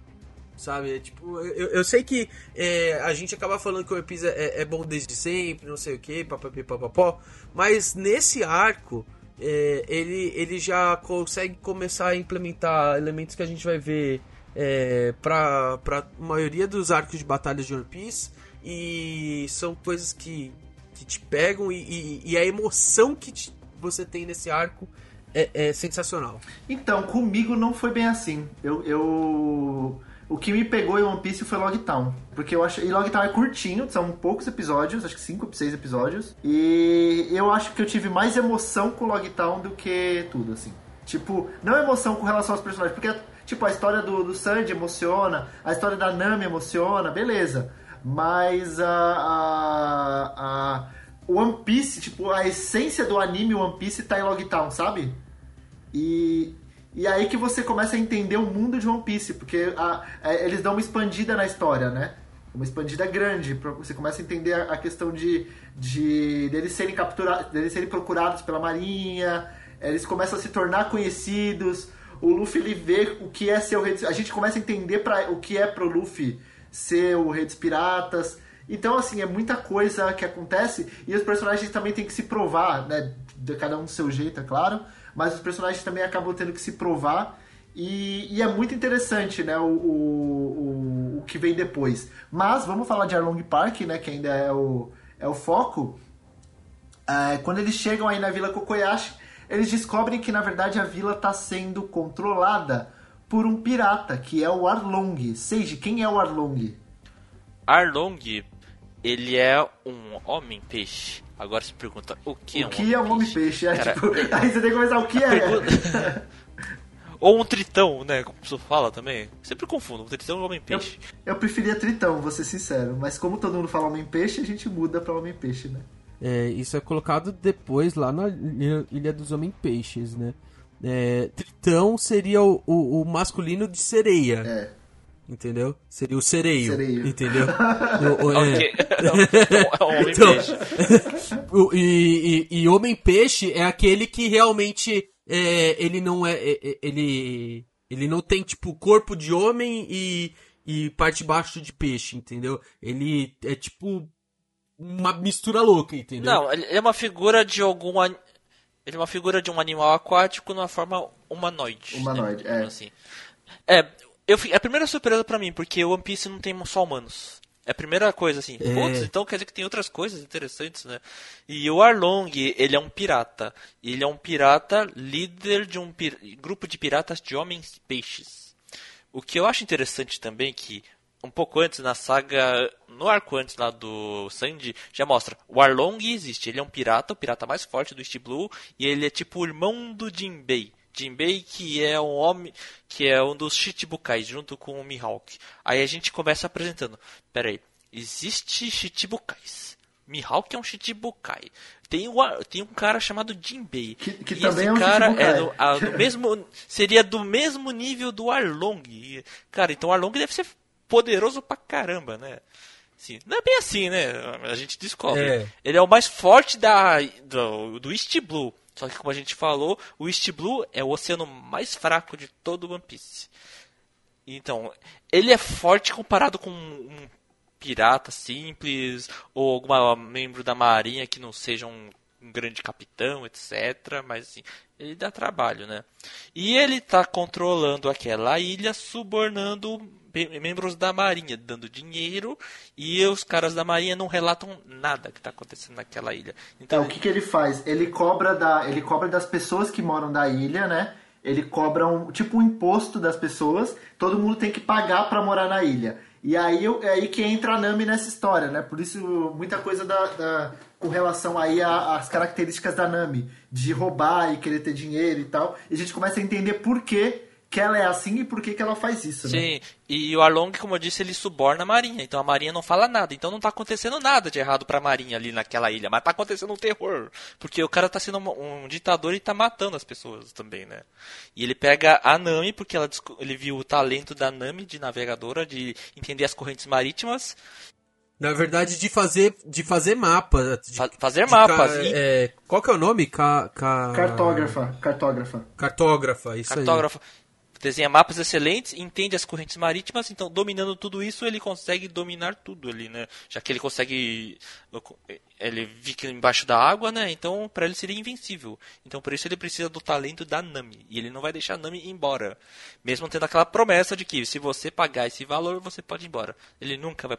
Sabe? É, tipo, eu, eu sei que é, a gente acaba falando que o One Piece é, é bom desde sempre, não sei o que, papapá, mas nesse arco. É, ele, ele já consegue começar a implementar elementos que a gente vai ver é, para a maioria dos arcos de batalhas de One Piece e são coisas que, que te pegam e, e, e a emoção que te, você tem nesse arco é, é, sensacional. Então, comigo não foi bem assim. Eu, eu... O que me pegou em One Piece foi Logtown. Porque eu acho. E Logtown é curtinho, são poucos episódios, acho que 5 6 episódios. E eu acho que eu tive mais emoção com Logtown do que tudo, assim. Tipo, não emoção com relação aos personagens, porque, tipo, a história do, do Sanji emociona, a história da Nami emociona, beleza mas a, a, a One Piece, tipo, a essência do anime One Piece tá em Logtown, sabe? E, e aí que você começa a entender o mundo de One Piece, porque a, a, é, eles dão uma expandida na história, né? Uma expandida grande, você começa a entender a, a questão de, de deles serem capturados, deles serem procurados pela marinha, eles começam a se tornar conhecidos, o Luffy ele vê o que é ser o rei, a gente começa a entender para o que é pro Luffy ser o Rei dos Piratas. Então, assim, é muita coisa que acontece e os personagens também têm que se provar, né? De cada um do seu jeito, é claro. Mas os personagens também acabam tendo que se provar. E, e é muito interessante, né? O, o, o, que vem depois. Mas vamos falar de Arlong Park, né? Que ainda é o, é o foco. É, quando eles chegam aí na Vila Kokoyashi, eles descobrem que na verdade a vila está sendo controlada por um pirata, que é o Arlong. Seiji, quem é o Arlong? Arlong, ele é um homem-peixe. Agora você pergunta, o que o é um que é um homem-peixe? É, tipo, aí você tem que começar, o que é? Pergunta... Ou um tritão, né? Como a pessoa fala também. Sempre confundo, um tritão e um homem-peixe. Eu, eu preferia tritão, vou ser sincero. Mas como todo mundo fala homem-peixe, a gente muda pra homem-peixe, né? É, isso é colocado depois lá na Ilha dos Homem-Peixes, né? É, tritão seria o, o, o, masculino de sereia. É. Entendeu? Seria o sereio. sereio. Entendeu? o, o, é. homem então, o, e, e, e homem peixe é aquele que realmente é, ele não é, é, é, ele ele não tem tipo corpo de homem e, e parte baixo de peixe, entendeu? Ele é tipo uma mistura louca, entendeu? Não, ele é uma figura de algum. an- Ele é uma figura de um animal aquático numa forma humanoide. né? Humanoide, é. Assim. É, eu, é a primeira surpresa pra mim, porque o One Piece não tem só humanos. É a primeira coisa, assim. É. Putz, então quer dizer que tem outras coisas interessantes, né? E o Arlong, ele é um pirata. Ele é um pirata líder de um pir- grupo de piratas de homens e peixes. O que eu acho interessante também que um pouco antes na saga, no arco antes lá do Sandy, já mostra o Arlong existe. Ele é um pirata, o pirata mais forte do East Blue, e ele é tipo o irmão do Jinbei. Jinbei que é um homem, que é um dos Chichibukais junto com o Mihawk. Aí a gente começa apresentando. Pera aí, existe Chichibukais. Mihawk é um Chichibukai. Tem, o, Ar- tem um cara chamado Jinbei. Que- que e também esse é um cara é do, a- do mesmo seria do mesmo nível do Arlong. E, Cara, então o Arlong deve ser poderoso pra caramba, né? Sim, não é bem assim, né? A gente descobre. É. Ele é o mais forte da do, do East Blue. Só que como a gente falou, o East Blue é o oceano mais fraco de todo o One Piece. Então, ele é forte comparado com um pirata simples ou algum membro da marinha que não seja um, grande capitão, etc. Mas assim, ele dá trabalho, né? E ele tá controlando aquela ilha, subornando membros da marinha, dando dinheiro e os caras da marinha não relatam nada que tá acontecendo naquela ilha. Então, Então, o que, que ele faz? Ele cobra, da, ele cobra das pessoas que moram da ilha, né? Ele cobra um tipo um imposto das pessoas. Todo mundo tem que pagar pra morar na ilha. E aí é aí que entra a Nami nessa história, né? Por isso muita coisa da, da- com relação aí às características da Nami de roubar e querer ter dinheiro e tal. E a gente começa a entender por que, que ela é assim e por que, que ela faz isso, né? Sim, e o Arlong, como eu disse, ele suborna a Marinha. Então a Marinha não fala nada. Então não tá acontecendo nada de errado pra Marinha ali naquela ilha. Mas tá acontecendo um terror. Porque o cara tá sendo um, um ditador e tá matando as pessoas também, né? E ele pega a Nami, porque ela, ele viu o talento da Nami de navegadora, de entender as correntes marítimas, Na verdade, de fazer, de fazer mapa. De, fa- fazer de mapas. ca- e é, qual que é o nome? Ca, ca- Cartógrafa, cartógrafa. Cartógrafa, isso aí. Desenha mapas excelentes, entende as correntes marítimas, então dominando tudo isso ele consegue dominar tudo ali, né? Já que ele consegue. Ele fica embaixo da água, né? Então pra ele seria invencível. Então por isso ele precisa do talento da Nami. E ele não vai deixar a Nami ir embora. Mesmo tendo aquela promessa de que se você pagar esse valor, você pode ir embora. Ele nunca vai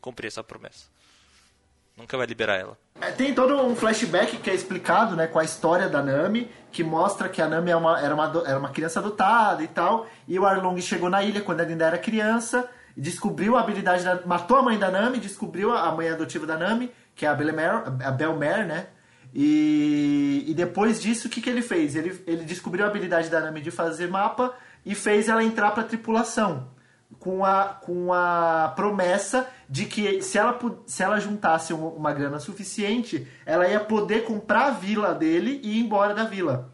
cumprir essa promessa. Nunca vai liberar ela. É, tem todo um flashback que é explicado, né, com a história da Nami, que mostra que a Nami é uma- era, uma, era uma criança adotada e tal, e o Arlong chegou na ilha quando ela ainda era criança, descobriu a habilidade da... matou a mãe da Nami, descobriu a mãe adotiva da Nami, que é a Belmer, a Belmer, né, e, e depois disso, o que, que ele fez? Ele, ele descobriu a habilidade da Nami de fazer mapa e fez ela entrar pra tripulação com a, com a promessa de que se ela, se ela juntasse um- uma grana suficiente, ela ia poder comprar a vila dele e ir embora da vila.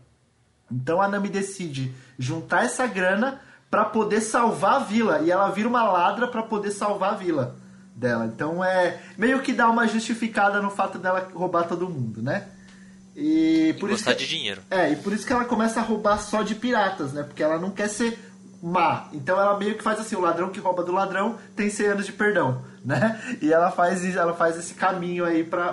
Então a Nami decide juntar essa grana para poder salvar a vila e ela vira uma ladra para poder salvar a vila dela. Então é meio que dá uma justificada no fato dela roubar todo mundo, né? E E por isso que- de dinheiro. é, e por isso que ela começa a roubar só de piratas, né? Porque ela não quer ser má. Então ela meio que faz assim, o ladrão que rouba do ladrão tem 100 anos de perdão, né? E ela faz, ela faz esse caminho aí pra,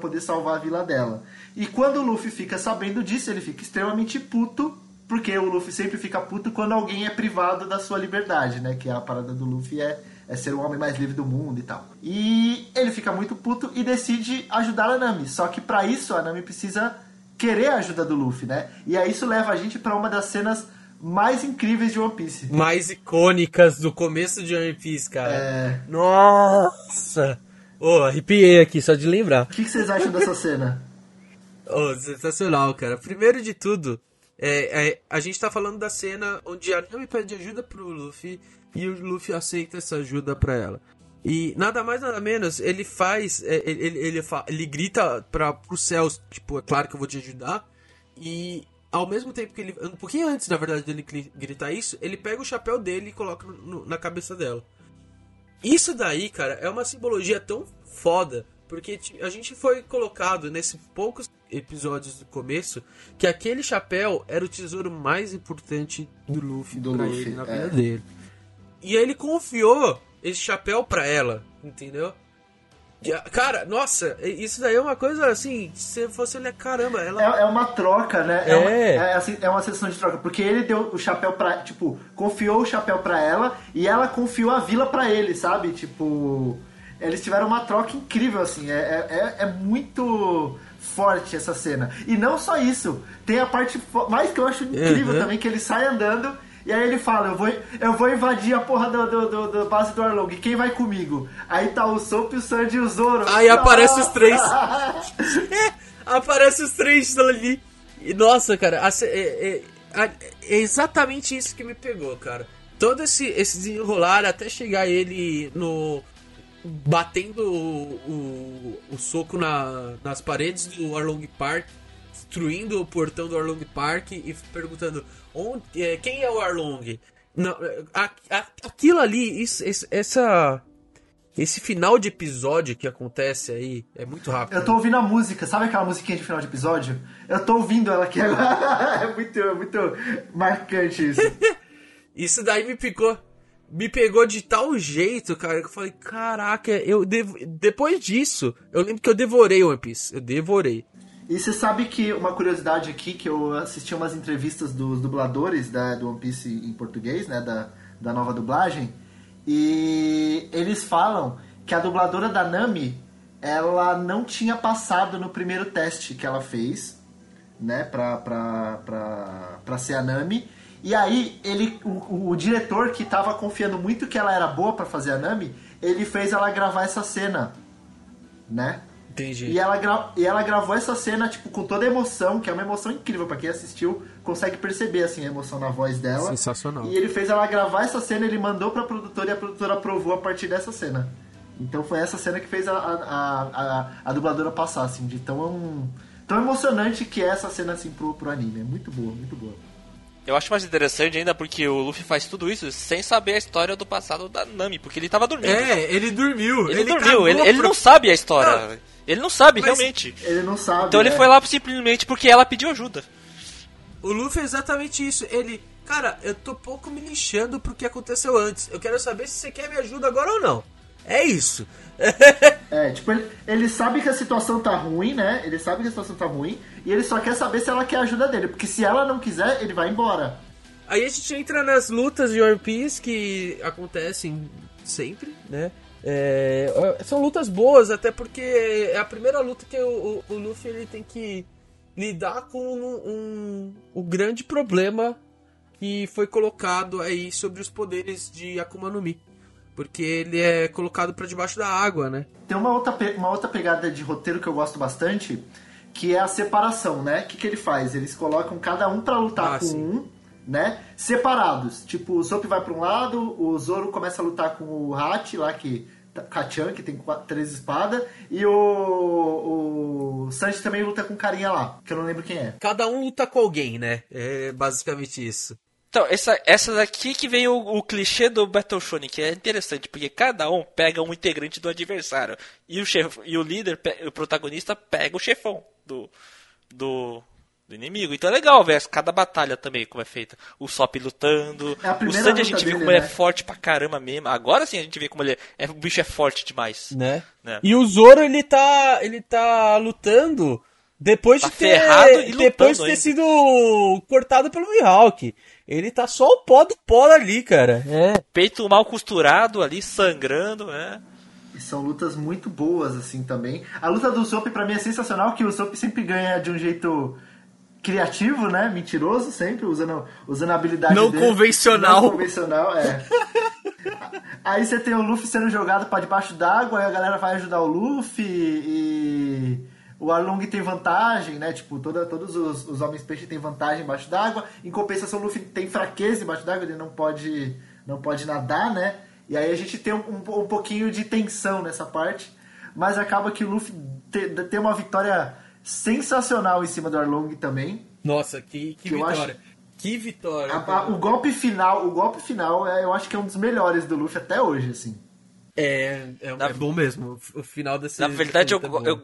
poder salvar a vila dela. E quando o Luffy fica sabendo disso, ele fica extremamente puto, porque o Luffy sempre fica puto quando alguém é privado da sua liberdade, né? Que a parada do Luffy é, é ser o homem mais livre do mundo e tal. E ele fica muito puto e decide ajudar a Nami. Só que pra isso a Nami precisa querer a ajuda do Luffy, né? E aí isso leva a gente pra uma das cenas mais incríveis de One Piece. Mais icônicas do começo de One Piece, cara. É... Nossa! Ô, arrepiei aqui só de lembrar. O que, que vocês acham dessa cena? Oh, sensacional, cara. Primeiro de tudo, é, é, a gente tá falando da cena onde a Nami pede ajuda pro Luffy e o Luffy aceita essa ajuda pra ela. E nada mais, nada menos, ele faz. é, Ele, ele, ele, ele grita pra, pros céus, tipo, é claro que eu vou te ajudar. E ao mesmo tempo que ele. Um pouquinho antes, na verdade, dele gri- gritar isso, ele pega o chapéu dele e coloca no- na cabeça dela. Isso daí, cara, é uma simbologia tão foda. Porque a gente foi colocado nesses poucos episódios do começo que aquele chapéu era o tesouro mais importante do Luffy Do pra Luffy, ele na é. vida dele. E aí ele confiou esse chapéu pra ela, entendeu? Cara, nossa, isso daí é uma coisa assim, se você olhar, caramba, ela. É, é uma troca, né? É. É, uma, é, assim, é uma sessão de troca. Porque ele deu o chapéu pra. Tipo, confiou o chapéu pra ela e ela confiou a vila pra ele, sabe? Tipo. Eles tiveram uma troca incrível, assim. É, é, é- é muito forte essa cena. E não só isso. Tem a parte mais que eu acho incrível Uhum. também, que ele sai andando. E aí ele fala, eu vou, eu vou invadir a porra do, do, do, do base do Arlong. Quem vai comigo? Aí tá o Soap, o Sanji e o Zoro. Aí aparece os três. É, aparece os três ali. E, nossa, cara, é, é- é exatamente isso que me pegou, cara. Todo esse, esse desenrolar até chegar ele no. batendo o, o, o soco na, nas paredes do Arlong Park, destruindo o portão do Arlong Park e perguntando onde, é, quem é o Arlong. Não, é, a- a- aquilo ali, isso- esse- essa. Esse final de episódio que acontece aí é muito rápido. Eu tô ouvindo a música, sabe aquela musiquinha de final de episódio? Eu tô ouvindo ela aqui agora. É muito, muito marcante isso. Isso daí me pegou. Me pegou de tal jeito, cara, que eu falei, caraca, eu devo... depois disso, eu lembro que eu devorei One Piece. Eu devorei. E você sabe que uma curiosidade aqui, que eu assisti umas entrevistas dos dubladores da, do One Piece em português, né? Da, da nova dublagem. E eles falam que a dubladora da Nami, ela não tinha passado no primeiro teste que ela fez, né? Pra, pra, pra, pra ser a Nami. E aí, ele, o, o- diretor que tava confiando muito que ela era boa pra fazer a Nami, ele fez ela gravar essa cena, né? Entendi. E ela, gra- e ela gravou essa cena, tipo, com toda a emoção, que é uma emoção incrível pra quem assistiu, consegue perceber, assim, a emoção na voz dela. Sensacional. E ele fez ela gravar essa cena, ele mandou pra produtora e a produtora aprovou a partir dessa cena. Então foi essa cena que fez a, a, a, a, a dubladora passar, assim, de tão, tão emocionante que é essa cena, assim, pro, pro anime. É muito boa, muito boa. Eu acho mais interessante ainda porque o Luffy faz tudo isso sem saber a história do passado da Nami, porque ele tava dormindo. É, ele dormiu. ele, dormiu, cagou ele, ele não sabe a história. Não. Ele não sabe, Mas- realmente. Ele não sabe, Então ele né? foi lá simplesmente porque ela pediu ajuda. O Luffy é exatamente isso. Ele, cara, eu tô pouco me lixando pro que aconteceu antes. Eu quero saber se você quer me ajuda agora ou não. É isso. É, tipo, ele, ele sabe que a situação tá ruim, né? Ele sabe que a situação tá ruim e ele só quer saber se ela quer a ajuda dele, porque se ela não quiser, ele vai embora. Aí a gente entra nas lutas de One Piece que acontecem sempre, né? É, são lutas boas, até porque é a primeira luta que o, o, o Luffy ele tem que lidar com um, um- o grande problema que foi colocado aí sobre os poderes de Akuma no Mi. Porque ele é colocado pra debaixo da água, né? Tem uma outra, uma outra pegada de roteiro que eu gosto bastante, que é a separação, né? O que, que ele faz? Eles colocam cada um pra lutar Ah, com sim. um, né? Separados. Tipo, o Sop vai pra um lado, o Zoro começa a lutar com o Hachi lá, que. Kachan, que tem quatro, três espadas, e o, o Sanji também luta com um carinha lá, que eu não lembro quem é. Cada um luta com alguém, né? É basicamente isso. Então, essa, essa daqui que vem o, o clichê do Battle Shonen, que é interessante, porque cada um pega um integrante do adversário. E o, chef, e o líder, o protagonista, pega o chefão do, do, do inimigo. Então é legal ver cada batalha também, como é feita. O Sop lutando, É a o Sandy a gente vê dele, como ele né? é forte pra caramba mesmo. Agora sim a gente vê como ele é, é o bicho é forte demais. né? Né? E o Zoro ele tá ele tá lutando depois Tá de ter e depois de ter ainda. sido cortado pelo Mihawk. Ele tá só o pó do pó ali, cara. É. Peito mal costurado ali, sangrando, né? E são lutas muito boas, assim, também. A luta do Sop pra mim é sensacional, que o Sop sempre ganha de um jeito criativo, né? Mentiroso, sempre, usando, usando a habilidade Não dele. convencional. Não convencional, é. Aí você tem o Luffy sendo jogado pra debaixo d'água, aí a galera vai ajudar o Luffy e... O Arlong tem vantagem, né? Tipo, toda, todos os, os homens peixe têm vantagem embaixo d'água. Em compensação, o Luffy tem fraqueza embaixo d'água, ele não pode, não pode nadar, né? E aí a gente tem um, um, um pouquinho de tensão nessa parte. Mas acaba que o Luffy te- tem uma vitória sensacional em cima do Arlong também. Nossa, que, que Que eu vitória. Que vitória. A- o golpe final, o golpe final, é, eu acho que é um dos melhores do Luffy até hoje, assim. É, é, Na- é bom mesmo. O final desse Na verdade, eu, é bom. eu,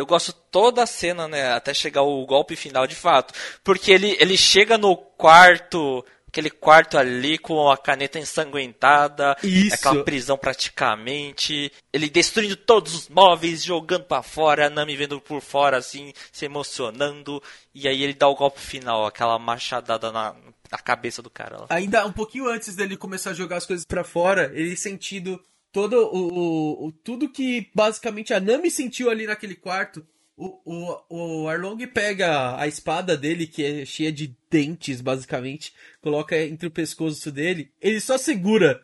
eu gosto toda a cena, né? Até chegar o golpe final de fato. Porque ele, ele chega no quarto aquele quarto ali com a caneta ensanguentada, Isso. aquela prisão praticamente, ele destruindo todos os móveis, jogando pra fora, a Nami vendo por fora assim, se emocionando, e aí ele dá o golpe final, aquela machadada na, na cabeça do cara lá. Ainda um pouquinho antes dele começar a jogar as coisas pra fora, ele sentindo todo o, o- o- tudo que basicamente a Nami sentiu ali naquele quarto. O, o, o Arlong pega a espada dele, que é cheia de dentes, basicamente, coloca entre o pescoço dele, ele só segura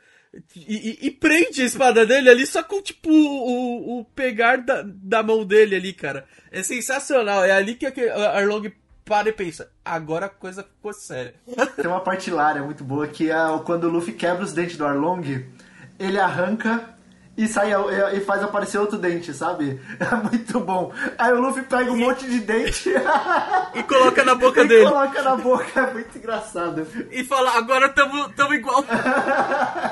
e, e- e prende a espada dele ali só com, tipo, o, o pegar da, da mão dele ali, cara. É sensacional. É ali que a Arlong para e pensa, agora a coisa ficou séria. Tem uma parte hilária muito boa que é o- quando o Luffy quebra os dentes do Arlong, ele arranca e sai e faz aparecer outro dente, sabe? É muito bom. Aí o Luffy pega um monte de dente E coloca na boca e dele. coloca na boca. É muito engraçado. e fala, agora tamo, tamo igual.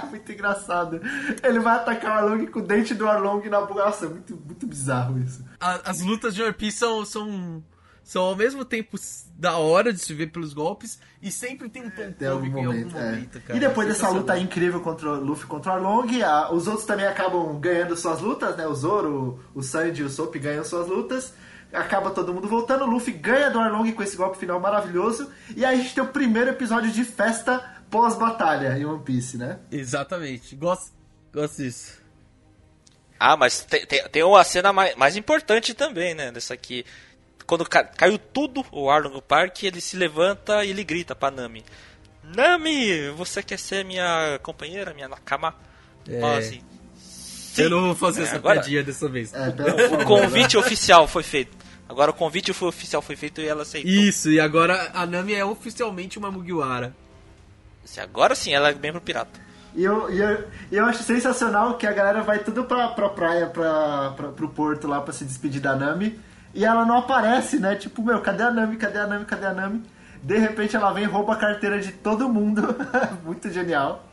muito engraçado. Ele vai atacar o Arlong com o dente do Arlong na boca. Nossa, é muito, muito bizarro isso. As lutas de One Piece são, são, são ao mesmo tempo da hora de se ver pelos golpes e sempre tem um tom Tem algum cômico em momento, algum é. momento, cara. E depois dessa luta incrível contra o Luffy contra o Arlong, a- os outros também acabam ganhando suas lutas, né? O Zoro, o Sanji e o Soap ganham suas lutas. Acaba todo mundo voltando. O Luffy ganha do Arlong com esse golpe final maravilhoso. E aí a gente tem o primeiro episódio de festa pós-batalha em One Piece, né? Exatamente. Gosto, gosto disso. Ah, mas tem, tem, tem uma cena mais, mais importante também, né? Dessa aqui. Quando ca- caiu tudo, o Arlong Park, ele se levanta e ele grita pra Nami. Nami, você quer ser minha companheira, minha nakama? É. Fala assim, Eu não vou fazer É, essa agora- piadinha dessa vez. É, pera, O convite oficial foi feito. Agora o convite foi oficial foi feito e ela aceitou. Isso, e agora a Nami é oficialmente uma Mugiwara. Se Agora sim, ela é bem pro pirata. E eu, e eu, e eu acho sensacional que a galera vai tudo pra, pra praia, pra, pra, pro porto lá pra se despedir da Nami. E ela não aparece, né? Tipo, meu, cadê a Nami? Cadê a Nami? Cadê a Nami? De repente ela vem rouba a carteira de todo mundo. Muito genial.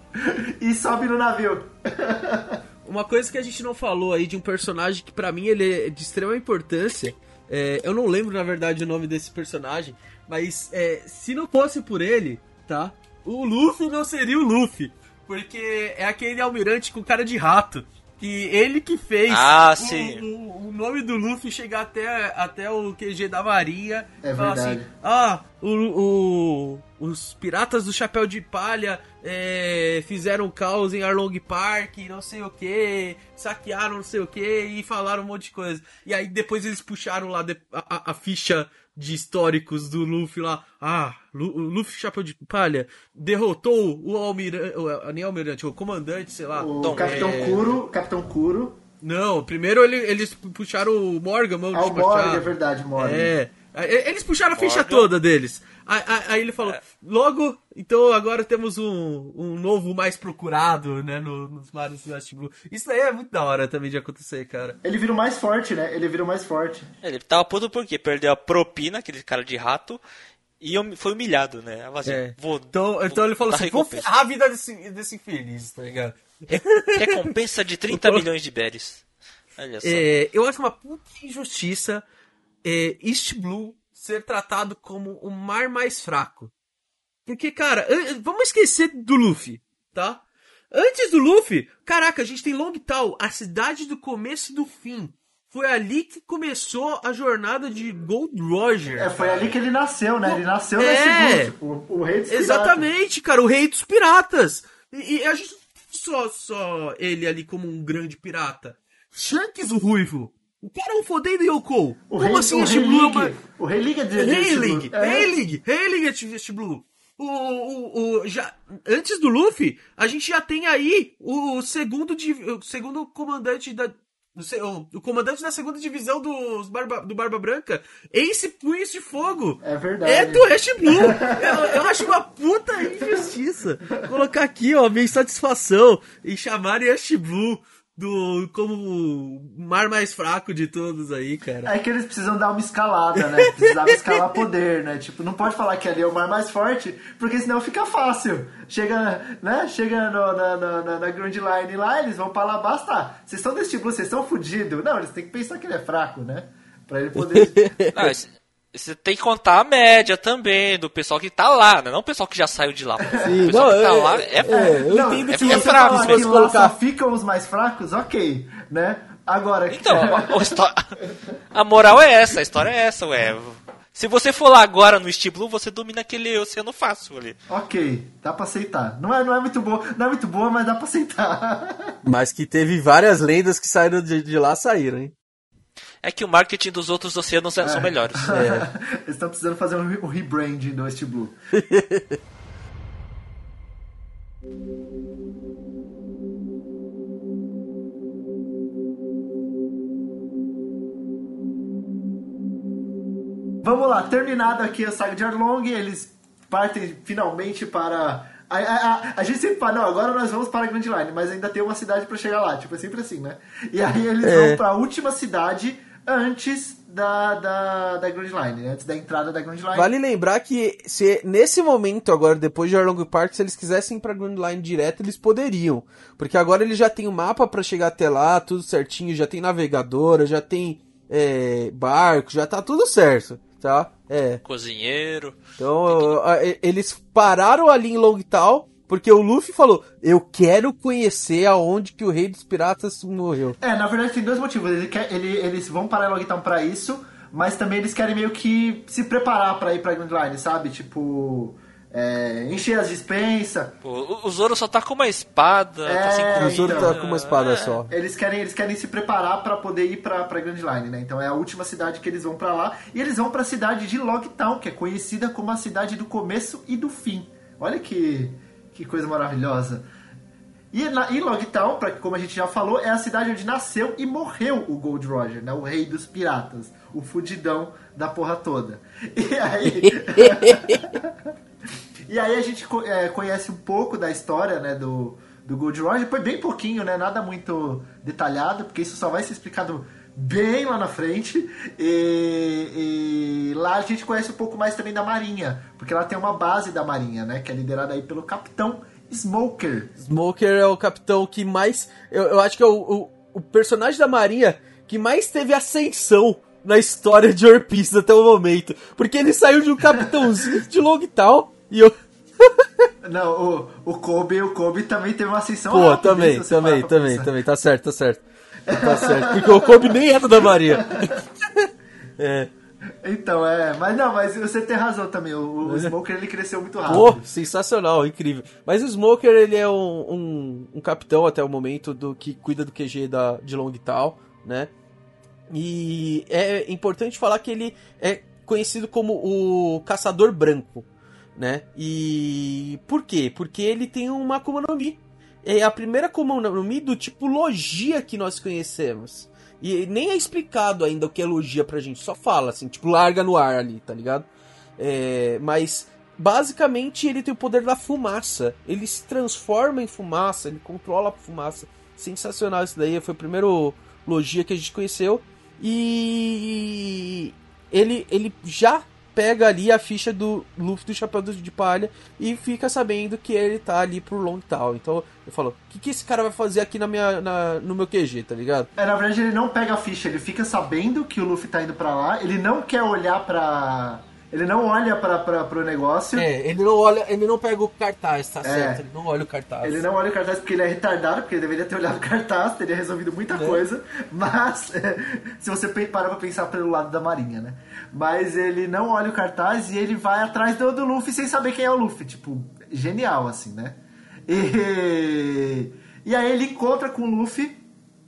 E sobe no navio. Uma coisa que a gente não falou aí de um personagem que pra mim ele é de extrema importância. é, eu não lembro na verdade o nome desse personagem, mas é, se não fosse por ele, tá? O Luffy não seria o Luffy, porque é aquele almirante com cara de rato. Que ele que fez Ah, o, sim. o- o nome do Luffy chegar até, até o QG da Marinha. É falar verdade. assim, ah, o, o- os piratas do Chapéu de Palha é, fizeram caos em Arlong Park, não sei o que, saquearam não sei o que e falaram um monte de coisa. E aí depois eles puxaram lá a- a ficha de históricos do Luffy lá. Ah, Luffy Chapéu de Palha derrotou o almirante, nem almirante, o comandante, sei lá. O Tom, Capitão é- Kuro, Capitão Kuro. Não, primeiro ele- eles puxaram o Morgan, mano. Ah, o Morgan, é verdade, Morgan. É. Aí Eles puxaram a ficha Morgan. toda deles. Aí, aí- aí ele falou, logo, então agora temos um, um novo mais procurado, né, no- nos mares do West Blue. Isso daí é muito da hora também de acontecer, cara. Ele vira o mais forte, né? Ele vira o mais forte. Ele tava puto porque perdeu a propina, aquele cara de rato, e hum- foi humilhado, né? Assim, É. vou, Então, vou então ele falou assim, vou recompensa. ferrar a vida desse, desse infeliz, tá ligado? Recompensa de 30 milhões de berries. Olha só. É, eu acho uma puta injustiça é, East Blue ser tratado como o mar mais fraco. Porque, cara, vamos esquecer do Luffy, tá? Antes do Luffy, caraca, a gente tem Long Tal, a cidade do começo e do fim. Foi ali que começou a jornada de Gold Roger. É, foi ali que ele nasceu, né? Ele nasceu É. nesse grupo, o, o rei dos piratas. Exatamente, cara, o rei dos piratas. E, e a gente só, só ele ali como um grande pirata. Shanks, o ruivo. O cara é um fodendo Yoko. O Como rei, assim o rei Blue é League. O Rei League é de Heilig, Blue. É. Heilig, Heilig é East Blue. O, o, o, já, antes do Luffy, a gente já tem aí o segundo, o segundo comandante da. O, comandante da segunda divisão dos Barba, do Barba Branca, Ace Punhos de Fogo. É verdade. É do West Blue. eu, eu acho uma puta injustiça colocar aqui, ó, minha insatisfação em chamar West Blue do, como o mar mais fraco de todos aí, cara. É que eles precisam dar uma escalada, né? Precisava escalar poder, né? Tipo, não pode falar que ali é o mar mais forte, porque senão fica fácil. Chega, né? Chega no- na, na, na, Grand Line lá, eles vão pra lá, basta. Vocês estão desse tipo, vocês estão fudidos. Não, eles têm que pensar que ele é fraco, né? Pra ele poder. Não, esse, você tem que contar a média também do pessoal que tá lá, né? Não o pessoal que já saiu de lá. Sim, o pessoal não, que tá é- lá é, é, eu não, entendo é que é você fraco, falar se que lá colocar. só ficam os mais fracos, ok, né? Agora, Então, a, a moral é essa, a história é essa, ué. Se você for lá agora no Steel Blue, você domina aquele oceano fácil ali. ok, dá pra aceitar. Não é, não é muito boa, não é muito boa, mas dá pra aceitar. Mas que teve várias lendas que saíram de, de lá, saíram, hein? É que o marketing dos outros oceanos é- são melhores. Eles estão precisando fazer um, re- um rebranding do West Blue. Vamos lá, terminado aqui a saga de Arlong, eles partem finalmente para. A, a, a, a gente sempre fala, não, agora nós vamos para a Grand Line, mas ainda tem uma cidade para chegar lá, tipo, é sempre assim, né? E aí eles É. vão para a última cidade antes da, da, da Grand Line, né? antes da entrada da Grand Line. Vale lembrar que se nesse momento, agora, depois de Arlong Park, se eles quisessem ir pra Grand Line direto, eles poderiam. Porque agora eles já tem o mapa pra chegar até lá, tudo certinho, já tem navegadora, já tem é, barco, já tá tudo certo, tá? É. Cozinheiro. Então, eles pararam ali em Longtown, porque o Luffy falou, eu quero conhecer aonde que o Rei dos Piratas morreu. É, na verdade tem dois motivos. Ele quer, ele- eles vão para Logtown pra isso, mas também eles querem meio que se preparar pra ir pra Grand Line, sabe? Tipo, é, encher as dispensas. O, o Zoro só tá com uma espada, É, tá sem então. comida. O Zoro tá com uma espada só. Eles querem, eles querem se preparar pra poder ir pra, pra Grand Line, né? Então é a última cidade que eles vão pra lá. E eles vão pra cidade de Logtown, que é conhecida como a cidade do começo e do fim. Olha que, que coisa maravilhosa. E na, em Logtown, pra, como a gente já falou, é a cidade onde nasceu e morreu o Gold Roger, né? O rei dos piratas. O fudidão da porra toda. E aí... E aí a gente é, conhece um pouco da história, né, do, do Gold Roger. Foi bem pouquinho, né, nada muito detalhado, porque isso só vai ser explicado bem lá na frente. E, e lá a gente conhece um pouco mais também da Marinha, porque lá tem uma base da Marinha, né, que é liderada aí pelo Capitão Smoker. Smoker é o capitão que mais. Eu, eu acho que é o, o, o personagem da Marinha que mais teve ascensão na história de One Piece até o momento. Porque ele saiu de um capitãozinho de Longtown e eu. Não, o, o Kobe, o Kobe também teve uma ascensão Pô, rápida, também, também, também, também. Tá certo, tá certo. Tá certo. Porque o Kobe nem era da Marinha. É. Então, é, mas não, mas você tem razão também, o, o Smoker ele cresceu muito rápido. Pô, sensacional, incrível. Mas o Smoker, ele é um, um, um capitão até o momento do que cuida do QG da, de Longtown, né? E é importante falar que ele é conhecido como o Caçador Branco, né? E por quê? Porque ele tem uma Akuma no Mi. É a primeira Akuma no Mi do tipo logia que nós conhecemos. E nem é explicado ainda o que é logia pra gente, só fala assim, tipo, larga no ar ali, tá ligado? É, mas basicamente ele tem o poder da fumaça. Ele se transforma em fumaça, ele controla a fumaça. Sensacional isso daí, foi o primeiro logia que a gente conheceu. E ele, ele já pega ali a ficha do Luffy do Chapéu de Palha e fica sabendo que ele tá ali pro Longtown. Então eu falo, o que, que esse cara vai fazer aqui na minha, na, no meu QG, tá ligado? É, na verdade ele não pega a ficha, ele fica sabendo que o Luffy tá indo pra lá, ele não quer olhar pra. Ele não olha pra, pro negócio. É, ele não olha, ele não pega o cartaz, tá certo, Ele não olha o cartaz. Ele não olha o cartaz porque ele é retardado, porque ele deveria ter olhado o cartaz, teria resolvido muita Né? coisa. Mas, se você parar pra pensar pelo lado da Marinha, né? Mas ele não olha o cartaz e ele vai atrás do, do Luffy sem saber quem é o Luffy. Tipo, genial, assim, né? E, e aí ele encontra com o Luffy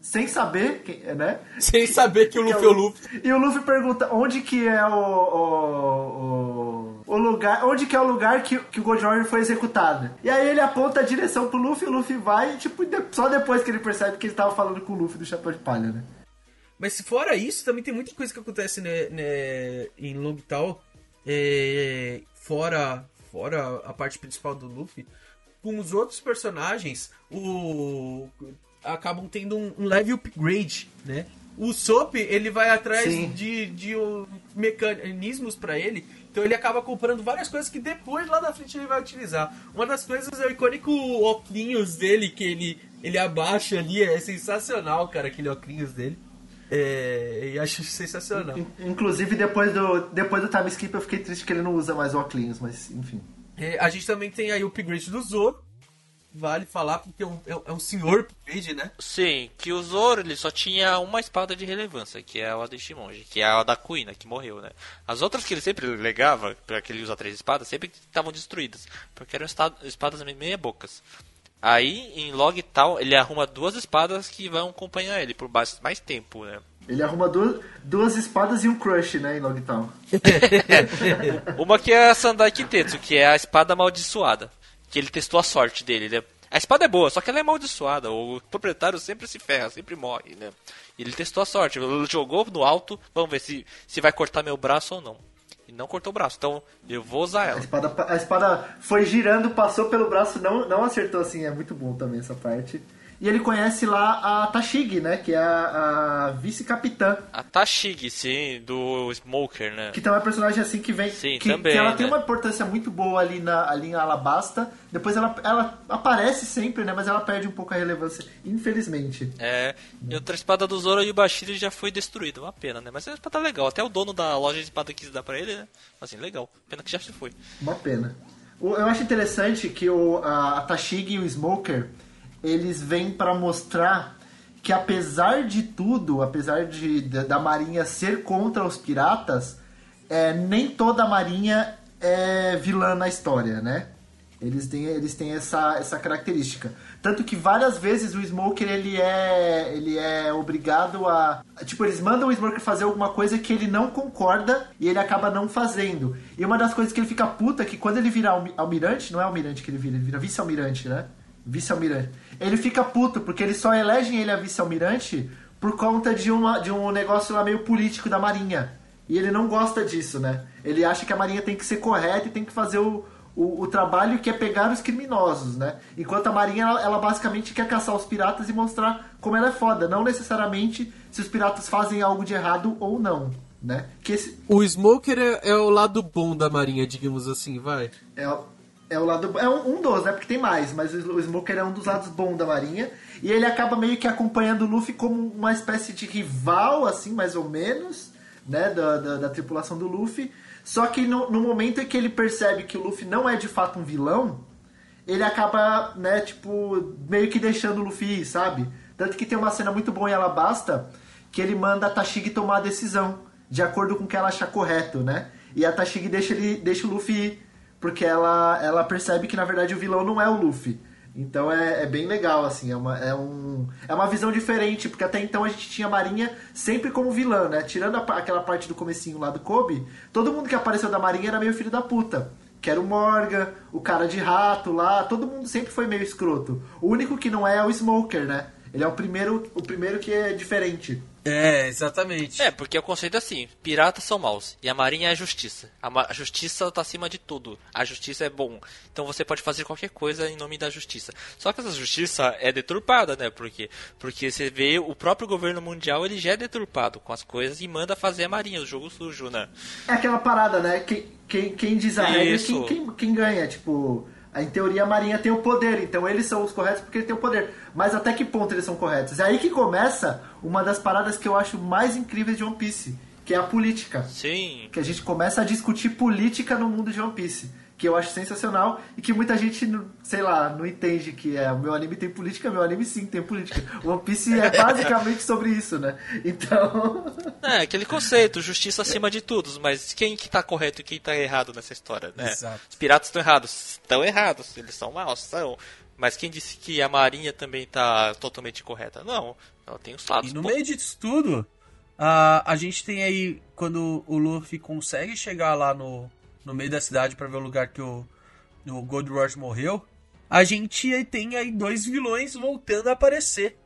sem saber, né? Sem saber que o Luffy é o Luffy. E o Luffy pergunta onde que é o, o, o, o lugar, onde que é o lugar que, que o Gold Roger foi executado. E aí ele aponta a direção pro Luffy, o Luffy vai, e, tipo, só depois que ele percebe que ele tava falando com o Luffy do Chapéu de Palha, né? Mas fora isso, também tem muita coisa que acontece né, né, em Longtown, é, fora, fora a parte principal do Luffy, com os outros personagens, o acabam tendo um, um leve upgrade, né? O Soap, ele vai atrás Sim. de, de um, mecanismos pra ele, então ele acaba comprando várias coisas que depois lá na frente ele vai utilizar. Uma das coisas é o icônico óculos dele, que ele, ele abaixa ali, é sensacional, cara, aquele óculos dele. É, e acho sensacional. Inclusive, depois do, depois do time skip, eu fiquei triste que ele não usa mais o óculos, mas enfim. É, a gente também tem aí o upgrade do Zoro. Vale falar porque é um, é um é senhor upgrade, né? Sim, que o Zoro ele só tinha uma espada de relevância, que é a da Shimonji, que é a da Kuina, que morreu, né? As outras que ele sempre legava, para que ele usa três espadas, sempre estavam destruídas, porque eram espadas meia bocas. Aí, em log tal, ele arruma duas espadas que vão acompanhar ele por mais, mais tempo, né? Ele arruma duas, duas espadas e um crush, né, em Logtown. Uma que é a Sandai Kitetsu, que é a espada amaldiçoada. Que ele testou a sorte dele, né? A espada é boa, só que ela é amaldiçoada. O proprietário sempre se ferra, sempre morre, né? Ele testou a sorte. Ele jogou no alto, vamos ver se, se vai cortar meu braço ou não. E não cortou o braço, então eu vou usar ela. A espada, a espada foi girando, passou pelo braço, não, não acertou assim. É muito bom também essa parte. E ele conhece lá a Tashig, né? Que é a, a vice-capitã. A Tashig, sim, do Smoker, né? Que também é uma personagem assim que vem. Sim, que, também. Que ela né? tem uma importância muito boa ali, na, ali em Alabasta. Depois ela, ela aparece sempre, né? Mas ela perde um pouco a relevância, infelizmente. É. E outra espada do Zoro e o Bashir já foi destruída. Uma pena, né? Mas é uma espada legal. Até o dono da loja de espada quis dar pra ele, né? Assim, legal. Pena que já se foi. Uma pena. Eu acho interessante que o, a, a Tashig e o Smoker eles vêm para mostrar que apesar de tudo, apesar de, de, da marinha ser contra os piratas, é, nem toda a marinha é vilã na história, né? Eles têm, eles têm essa, essa característica. Tanto que várias vezes o Smoker ele é, ele é obrigado a. Tipo, eles mandam o Smoker fazer alguma coisa que ele não concorda e ele acaba não fazendo. E uma das coisas que ele fica puta é que quando ele vira almirante, não é almirante que ele vira, ele vira vice-almirante, né? Vice-almirante. Ele fica puto, porque eles só elegem ele a vice-almirante por conta de, uma, de um negócio lá meio político da Marinha. E ele não gosta disso, né? Ele acha que a Marinha tem que ser correta e tem que fazer o, o, o trabalho que é pegar os criminosos, né? Enquanto a Marinha, ela, ela, basicamente quer caçar os piratas e mostrar como ela é foda. Não necessariamente se os piratas fazem algo de errado ou não, né? Que esse... O Smoker é, é o lado bom da Marinha, digamos assim, vai. É, é o lado. É um, um dos, né? Porque tem mais, mas o Smoker é um dos lados bons da Marinha. E ele acaba meio que acompanhando o Luffy como uma espécie de rival, assim, mais ou menos, né? Da, da, da tripulação do Luffy. Só que no, no, momento em que ele percebe que o Luffy não é de fato um vilão, ele acaba, né, tipo, meio que deixando o Luffy ir, sabe? Tanto que tem uma cena muito boa em Alabasta que ele manda a Tashigi tomar a decisão, de acordo com o que ela achar correto, né? E a Tashigi deixa, ele, deixa o Luffy ir porque ela, ela percebe que na verdade o vilão não é o Luffy. Então é, é, bem legal, assim, é uma, é, um, é uma visão diferente, porque até então a gente tinha a Marinha sempre como vilã, né? Tirando a, aquela parte do comecinho lá do Kobe, todo mundo que apareceu da Marinha era meio filho da puta. Que era o Morgan, o cara de rato lá, todo mundo sempre foi meio escroto. O único que não é é o Smoker, né? Ele é o primeiro, o primeiro que é diferente. É, exatamente. É, porque o conceito é assim: piratas são maus e a marinha é a justiça. A, a justiça tá acima de tudo. A justiça é bom. Então você pode fazer qualquer coisa em nome da justiça. Só que essa justiça é deturpada, né? Porque porque você vê o próprio governo mundial ele já é deturpado com as coisas e manda fazer a marinha, o jogo sujo, né? É aquela parada, né? Quem, quem, quem diz a regra, quem, quem, quem ganha, tipo em teoria, a Marinha tem o poder, então eles são os corretos porque eles têm o poder. Mas até que ponto eles são corretos? É aí que começa uma das paradas que eu acho mais incríveis de One Piece, que é a política. Sim. Que a gente começa a discutir política no mundo de One Piece que eu acho sensacional e que muita gente, sei lá, não entende que é o meu anime tem política, meu anime sim tem política. O One Piece é basicamente sobre isso, né? Então. É, aquele conceito, justiça acima de tudo, mas quem que tá correto e quem tá errado nessa história, né? Exato. Os piratas estão errados, estão errados, eles são maus, são. Mas quem disse que a marinha também tá totalmente correta? Não, ela tem os lados. E no meio disso tudo, a, a gente tem aí, quando o Luffy consegue chegar lá no, no meio da cidade para ver o lugar que o, o Gold Rush morreu, a gente tem aí dois vilões voltando a aparecer.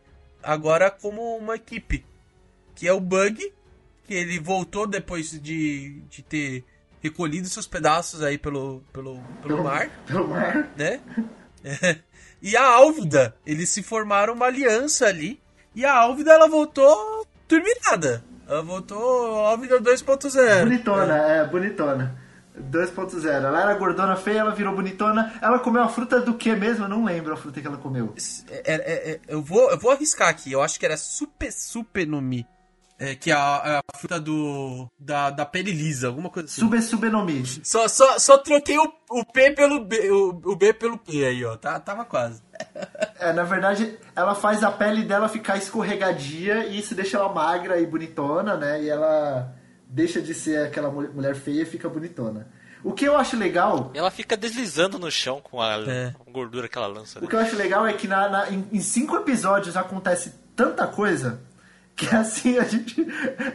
Agora como uma equipe. Que é o Bug, que ele voltou depois de, de ter recolhido seus pedaços aí pelo, pelo, pelo mar. Pelo mar. Né? e a Álvida, eles se formaram uma aliança ali. E a Álvida, ela voltou terminada. Ela voltou Álvida 2.0. Bonitona, é, é bonitona. 2.0. Ela era gordona feia, ela virou bonitona. Ela comeu a fruta do que mesmo? Eu não lembro a fruta que ela comeu. É, é, é, eu, vou, eu vou arriscar aqui. Eu acho que era super, super no Mi. É, que é a, é a fruta do. Da, da pele lisa, alguma coisa assim. Sube Subenomi. Só, só, só troquei o, o P pelo B, o, o B pelo P aí, ó. Tá, tava quase. É, na verdade, ela faz a pele dela ficar escorregadia e isso deixa ela magra e bonitona, né? E ela deixa de ser aquela mulher feia e fica bonitona. O que eu acho legal. Ela fica deslizando no chão com a é. gordura que ela lança. Né? O que eu acho legal é que na, na em, em, cinco episódios acontece tanta coisa que assim a gente.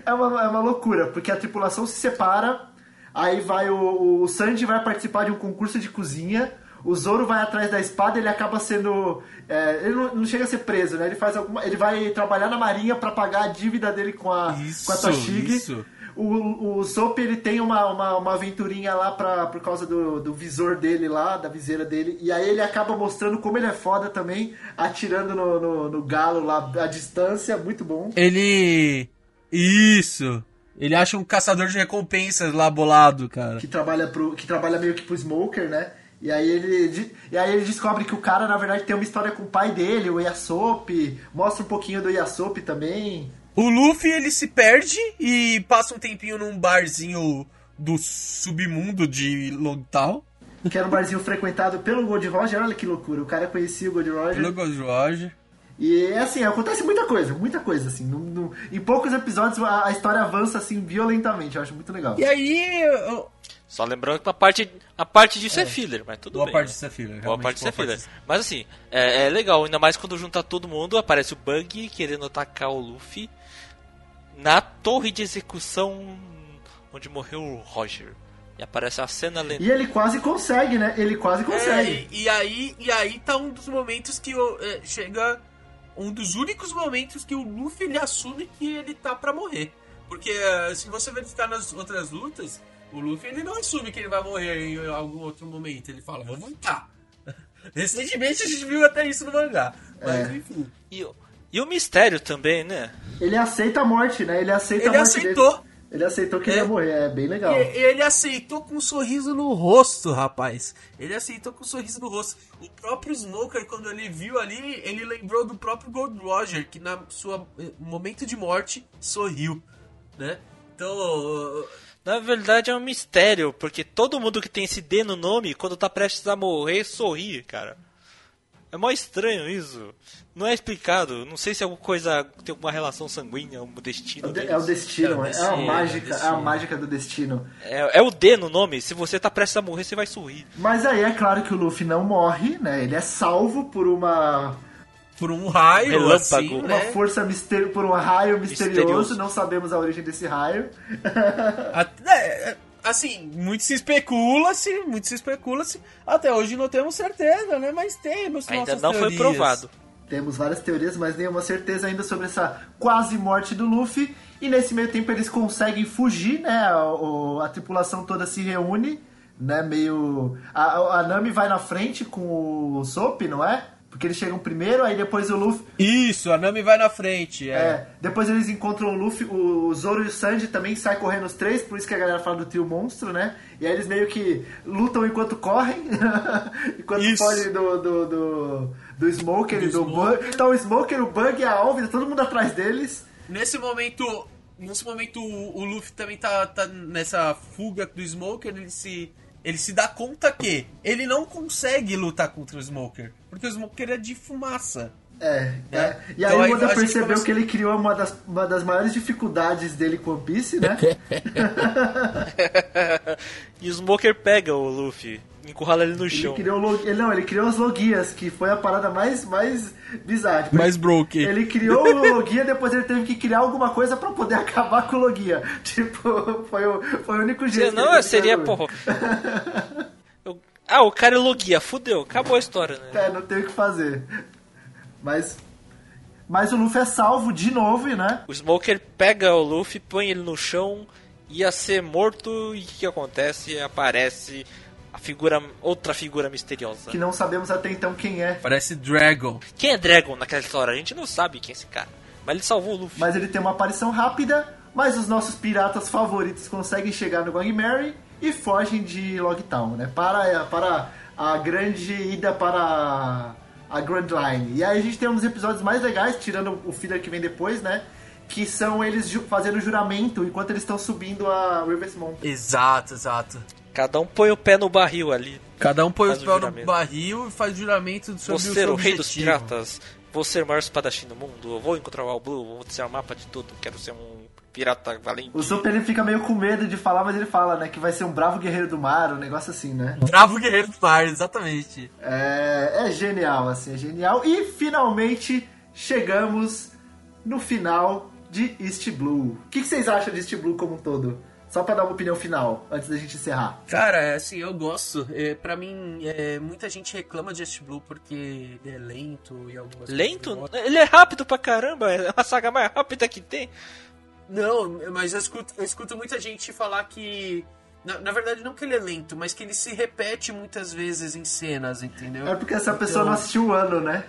É uma, é uma loucura, porque a tripulação se separa, aí vai o, o Sanji vai participar de um concurso de cozinha. O Zoro vai atrás da espada, ele acaba sendo. É, ele não, não, chega a ser preso, né? Ele faz alguma. Ele vai trabalhar na marinha para pagar a dívida dele com a, isso, com a Toshigi. Isso. O, o Soap, ele tem uma, uma, uma aventurinha lá pra, por causa do, do visor dele lá, da viseira dele. E aí ele acaba mostrando como ele é foda também, atirando no, no, no galo lá à distância. Muito bom. Ele. Isso! Ele acha um caçador de recompensas lá bolado, cara. Que trabalha, pro, que trabalha meio que pro Smoker, né? E aí ele, e aí ele descobre que o cara, na verdade, tem uma história com o pai dele, o Yasop. Mostra um pouquinho do Yasop também. O Luffy, ele se perde e passa um tempinho num barzinho do submundo de Longtown. Que era um barzinho frequentado pelo Gold Roger. Olha que loucura. O cara conhecia o Gold Roger. Pelo Gold Roger. E assim, acontece muita coisa, muita coisa, assim. No, no, em poucos episódios a, a, história avança assim violentamente, eu acho muito legal. E aí. Eu... Só lembrando que a parte, a parte disso é, é filler, mas tudo boa bem. Parte disso é filler, boa parte disso é filler. Mas assim, é, é, legal, ainda mais quando junta todo mundo, aparece o Bug querendo atacar o Luffy na torre de execução onde morreu o Roger. E aparece a cena lenta. E ele quase consegue, né? Ele quase consegue. É, e, aí, e aí tá um dos momentos que é, chega. Um dos únicos momentos que o Luffy ele assume que ele tá para morrer. Porque é, se você verificar nas outras lutas, o Luffy ele não assume que ele vai morrer em algum outro momento. Ele fala, vou voltar. Recentemente a gente viu até isso no mangá. Mas é. enfim. E, e o mistério também, né? Ele aceita a morte, né? Ele aceita ele a morte aceitou. Dele. Ele aceitou que é. ele ia morrer, é bem legal. Ele aceitou com um sorriso no rosto, rapaz. Ele aceitou com um sorriso no rosto. O próprio Smoker, quando ele viu ali, ele lembrou do próprio Gold Roger, que na sua eh, momento de morte sorriu, né? Então, na verdade é um mistério, porque todo mundo que tem esse D no nome, quando tá prestes a morrer, sorri, cara. É mó estranho isso. Não é explicado. Não sei se é alguma coisa tem alguma relação sanguínea, um destino. É, é o destino, é, é, a mágica, é, a mágica do destino. É, é, o D no nome. Se você tá prestes a morrer, você vai sorrir. Mas aí é claro que o Luffy não morre, né? Ele é salvo por uma por um raio, Relâmpago. assim, Uma né? força mister... por um raio misterioso. misterioso. Não sabemos a origem desse raio. É, assim, muito se especula-se, muito se especula-se. Até hoje não temos certeza, né? Mas temos Ainda não teorias. foi provado. Temos várias teorias, mas nenhuma certeza ainda sobre essa quase morte do Luffy. E nesse meio tempo eles conseguem fugir, né? A, a tripulação toda se reúne, né? Meio. A, a Nami vai na frente com o Soap, não é? Porque eles chegam primeiro, aí depois o Luffy. Isso, a Nami vai na frente. É. é depois eles encontram o Luffy, o Zoro e o Sanji também saem correndo os três, por isso que a galera fala do trio monstro, né? E aí eles meio que lutam enquanto correm, enquanto fogem do, do, do, do Smoker do e do Bug. Então o Smoker, o Bug e a Alvin, todo mundo atrás deles. Nesse momento. Nesse momento o Luffy também tá, tá nessa fuga do Smoker, ele se ele se dá conta que ele não consegue lutar contra o Smoker, porque o Smoker é de fumaça. É, é. é. E então, aí o Oda percebeu começa... que ele criou uma das, uma das maiores dificuldades dele com o Piece, né? e o Smoker pega o Luffy encurrala ele no chão. Ele criou log... ele, não, ele criou as logias, que foi a parada mais, mais bizarra. Tipo, mais broke. Ele criou o logia, depois ele teve que criar alguma coisa pra poder acabar com o logia. Tipo, foi o, foi o único jeito. Não, seria, porra. Ah, o cara é logia, fudeu, acabou a história, né? É, não tem o que fazer. Mas. Mas o Luffy é salvo de novo, né? O Smoker pega o Luffy, põe ele no chão, ia ser morto e o que acontece? Aparece figura, outra figura misteriosa. Que não sabemos até então quem é. Parece Dragon. Quem é Dragon naquela história? A gente não sabe quem é esse cara. Mas ele salvou o Luffy. Mas ele tem uma aparição rápida, mas os nossos piratas favoritos conseguem chegar no Going Mary e fogem de Logtown, né? Para, para a grande ida para a Grand Line. E aí a gente tem uns episódios mais legais, tirando o filler que vem depois, né? que são eles ju- fazendo juramento enquanto eles estão subindo a Rivers Mountain. Exato, exato. Cada um põe o pé no barril ali. Cada um põe o o pé no barril e faz juramento sobre Vou o ser seu o rei dos piratas. Vou ser o maior espadachim do mundo. Eu vou encontrar o All Blue. Vou desenhar um mapa de tudo. Quero ser um pirata valente. O Super ele fica meio com medo de falar, mas ele fala, né, que vai ser um bravo guerreiro do mar, um negócio assim, né? Bravo Guerreiro do Mar, exatamente. É, é genial, assim, é genial. E finalmente chegamos no final de East Blue. O que, que vocês acham de East Blue como um todo? Só pra dar uma opinião final, antes da gente encerrar. Cara, é assim, eu gosto. É, pra mim, é, muita gente reclama de East Blue porque ele é lento e algumas Lento? Ele é rápido pra caramba. É a saga mais rápida que tem. Não, mas eu escuto, eu escuto muita gente falar que. Na, na verdade, não que ele é lento, mas que ele se repete muitas vezes em cenas, entendeu? É porque essa pessoa Então- não assistiu o ano, né?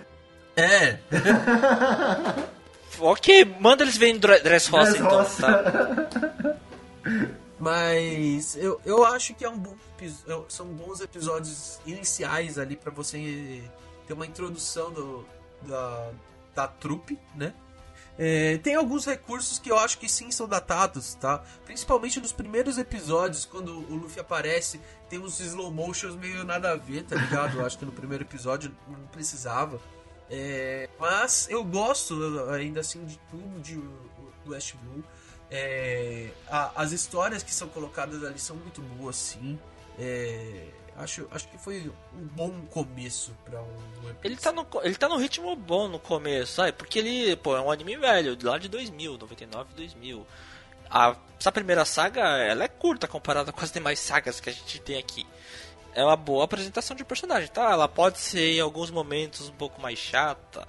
É, Ok, manda eles verem Dre- Dressrosa Dress então, Roça. tá? mas eu, eu acho que é um bom, são bons episódios iniciais ali pra você ter uma introdução do, da, da trupe, né? É, tem alguns recursos que eu acho que sim são datados, tá? Principalmente nos primeiros episódios, quando o Luffy aparece, tem uns slow motions meio nada a ver, tá ligado? Eu acho que no primeiro episódio não precisava. É, mas eu gosto ainda assim de tudo de, West Blue. É, a- as histórias que são colocadas ali são muito boas, sim. É, acho, acho que foi um bom começo pra um Piece. Ele tá, no, ele tá no ritmo bom no começo, sabe? Porque ele, pô, é um anime velho, lá de 2000, 99, 2000. A, essa primeira saga, ela é curta comparada com as demais sagas que a gente tem aqui. É uma boa apresentação de personagem, tá? Ela pode ser em alguns momentos um pouco mais chata,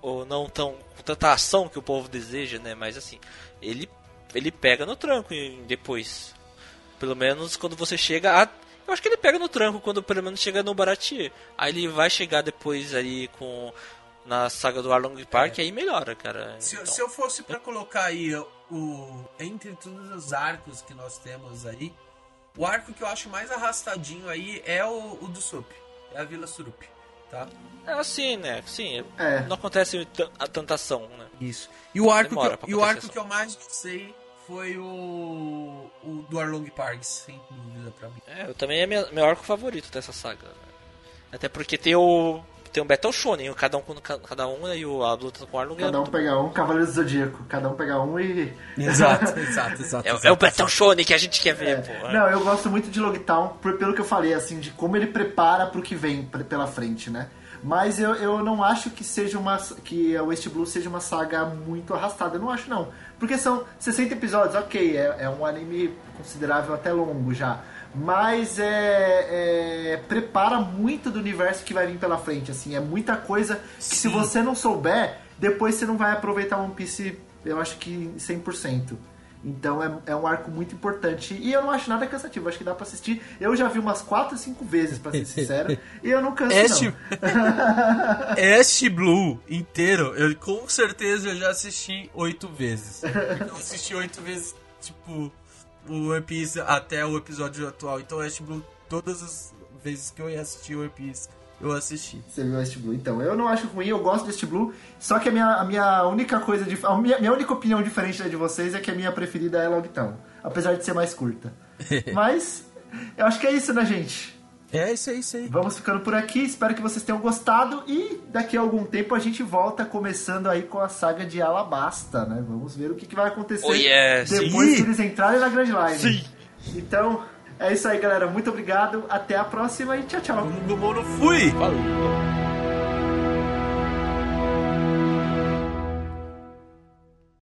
ou não tão com tanta ação que o povo deseja, né? Mas assim, ele, ele pega no tranco e depois. Pelo menos quando você chega a. Eu acho que ele pega no tranco quando pelo menos chega no Baratie. Aí ele vai chegar depois ali com. Na saga do Arlong Park, aí melhora, cara. Se, Então, se eu fosse pra colocar aí o entre todos os arcos que nós temos aí, o arco que eu acho mais arrastadinho aí é o, o do Sup, é a Vila Surup, tá? É assim, né? Sim, É. não acontece a tanta ação, né? Isso. E o arco, Demora que, eu- e o arco que eu mais gostei foi o, o do Arlong Parks, sem dúvida pra mim. É, eu também é meu, meu arco favorito dessa saga. Até porque tem o. Tem o Battle Shonen, cada um cada um, né, e o, a luta com o Arlong é Cada um pega um, Cavaleiro do Zodíaco. Cada um pega um e. Exato, exato, exato. É, é o Battle Shonen que a gente quer ver, pô. Não, eu gosto muito de Logtown, por- pelo que eu falei, assim, de como ele prepara pro que vem pela frente, né? Mas eu, eu não acho que seja uma. que a West Blue seja uma saga muito arrastada. Eu não acho, não. Porque são 60 episódios, ok, é, é um anime considerável até longo já. Mas é, é, prepara muito do universo que vai vir pela frente, assim. É muita coisa que se Sim. você não souber, depois você não vai aproveitar One Piece, eu acho que 100%. Então é, é um arco muito importante. E eu não acho nada cansativo, acho que dá pra assistir. Eu já vi umas 4, 5 vezes, pra ser sincero, e eu não canso Este, não. este Blue inteiro, eu com certeza eu já assisti oito vezes. Eu assisti oito vezes, tipo, o One Piece até o episódio atual. Então, Este Blue, todas as vezes que eu ia assistir o One Piece, eu assisti. Você viu West Blue? Então, eu não acho ruim, eu gosto deste Blue. Só que a minha, a minha única coisa, de, a minha, minha única opinião diferente da de vocês é que a minha preferida é Logtown. Apesar de ser mais curta. Mas, eu acho que é isso, né, gente? É isso aí, isso aí. Vamos ficando por aqui, espero que vocês tenham gostado e daqui a algum tempo a gente volta começando aí com a saga de Alabasta, né? Vamos ver o que, que vai acontecer Oh, yeah, depois sim. que eles entrarem na Grand Line. Sim. Então, é isso aí, galera. Muito obrigado, até a próxima e tchau, tchau. Fui! Falou.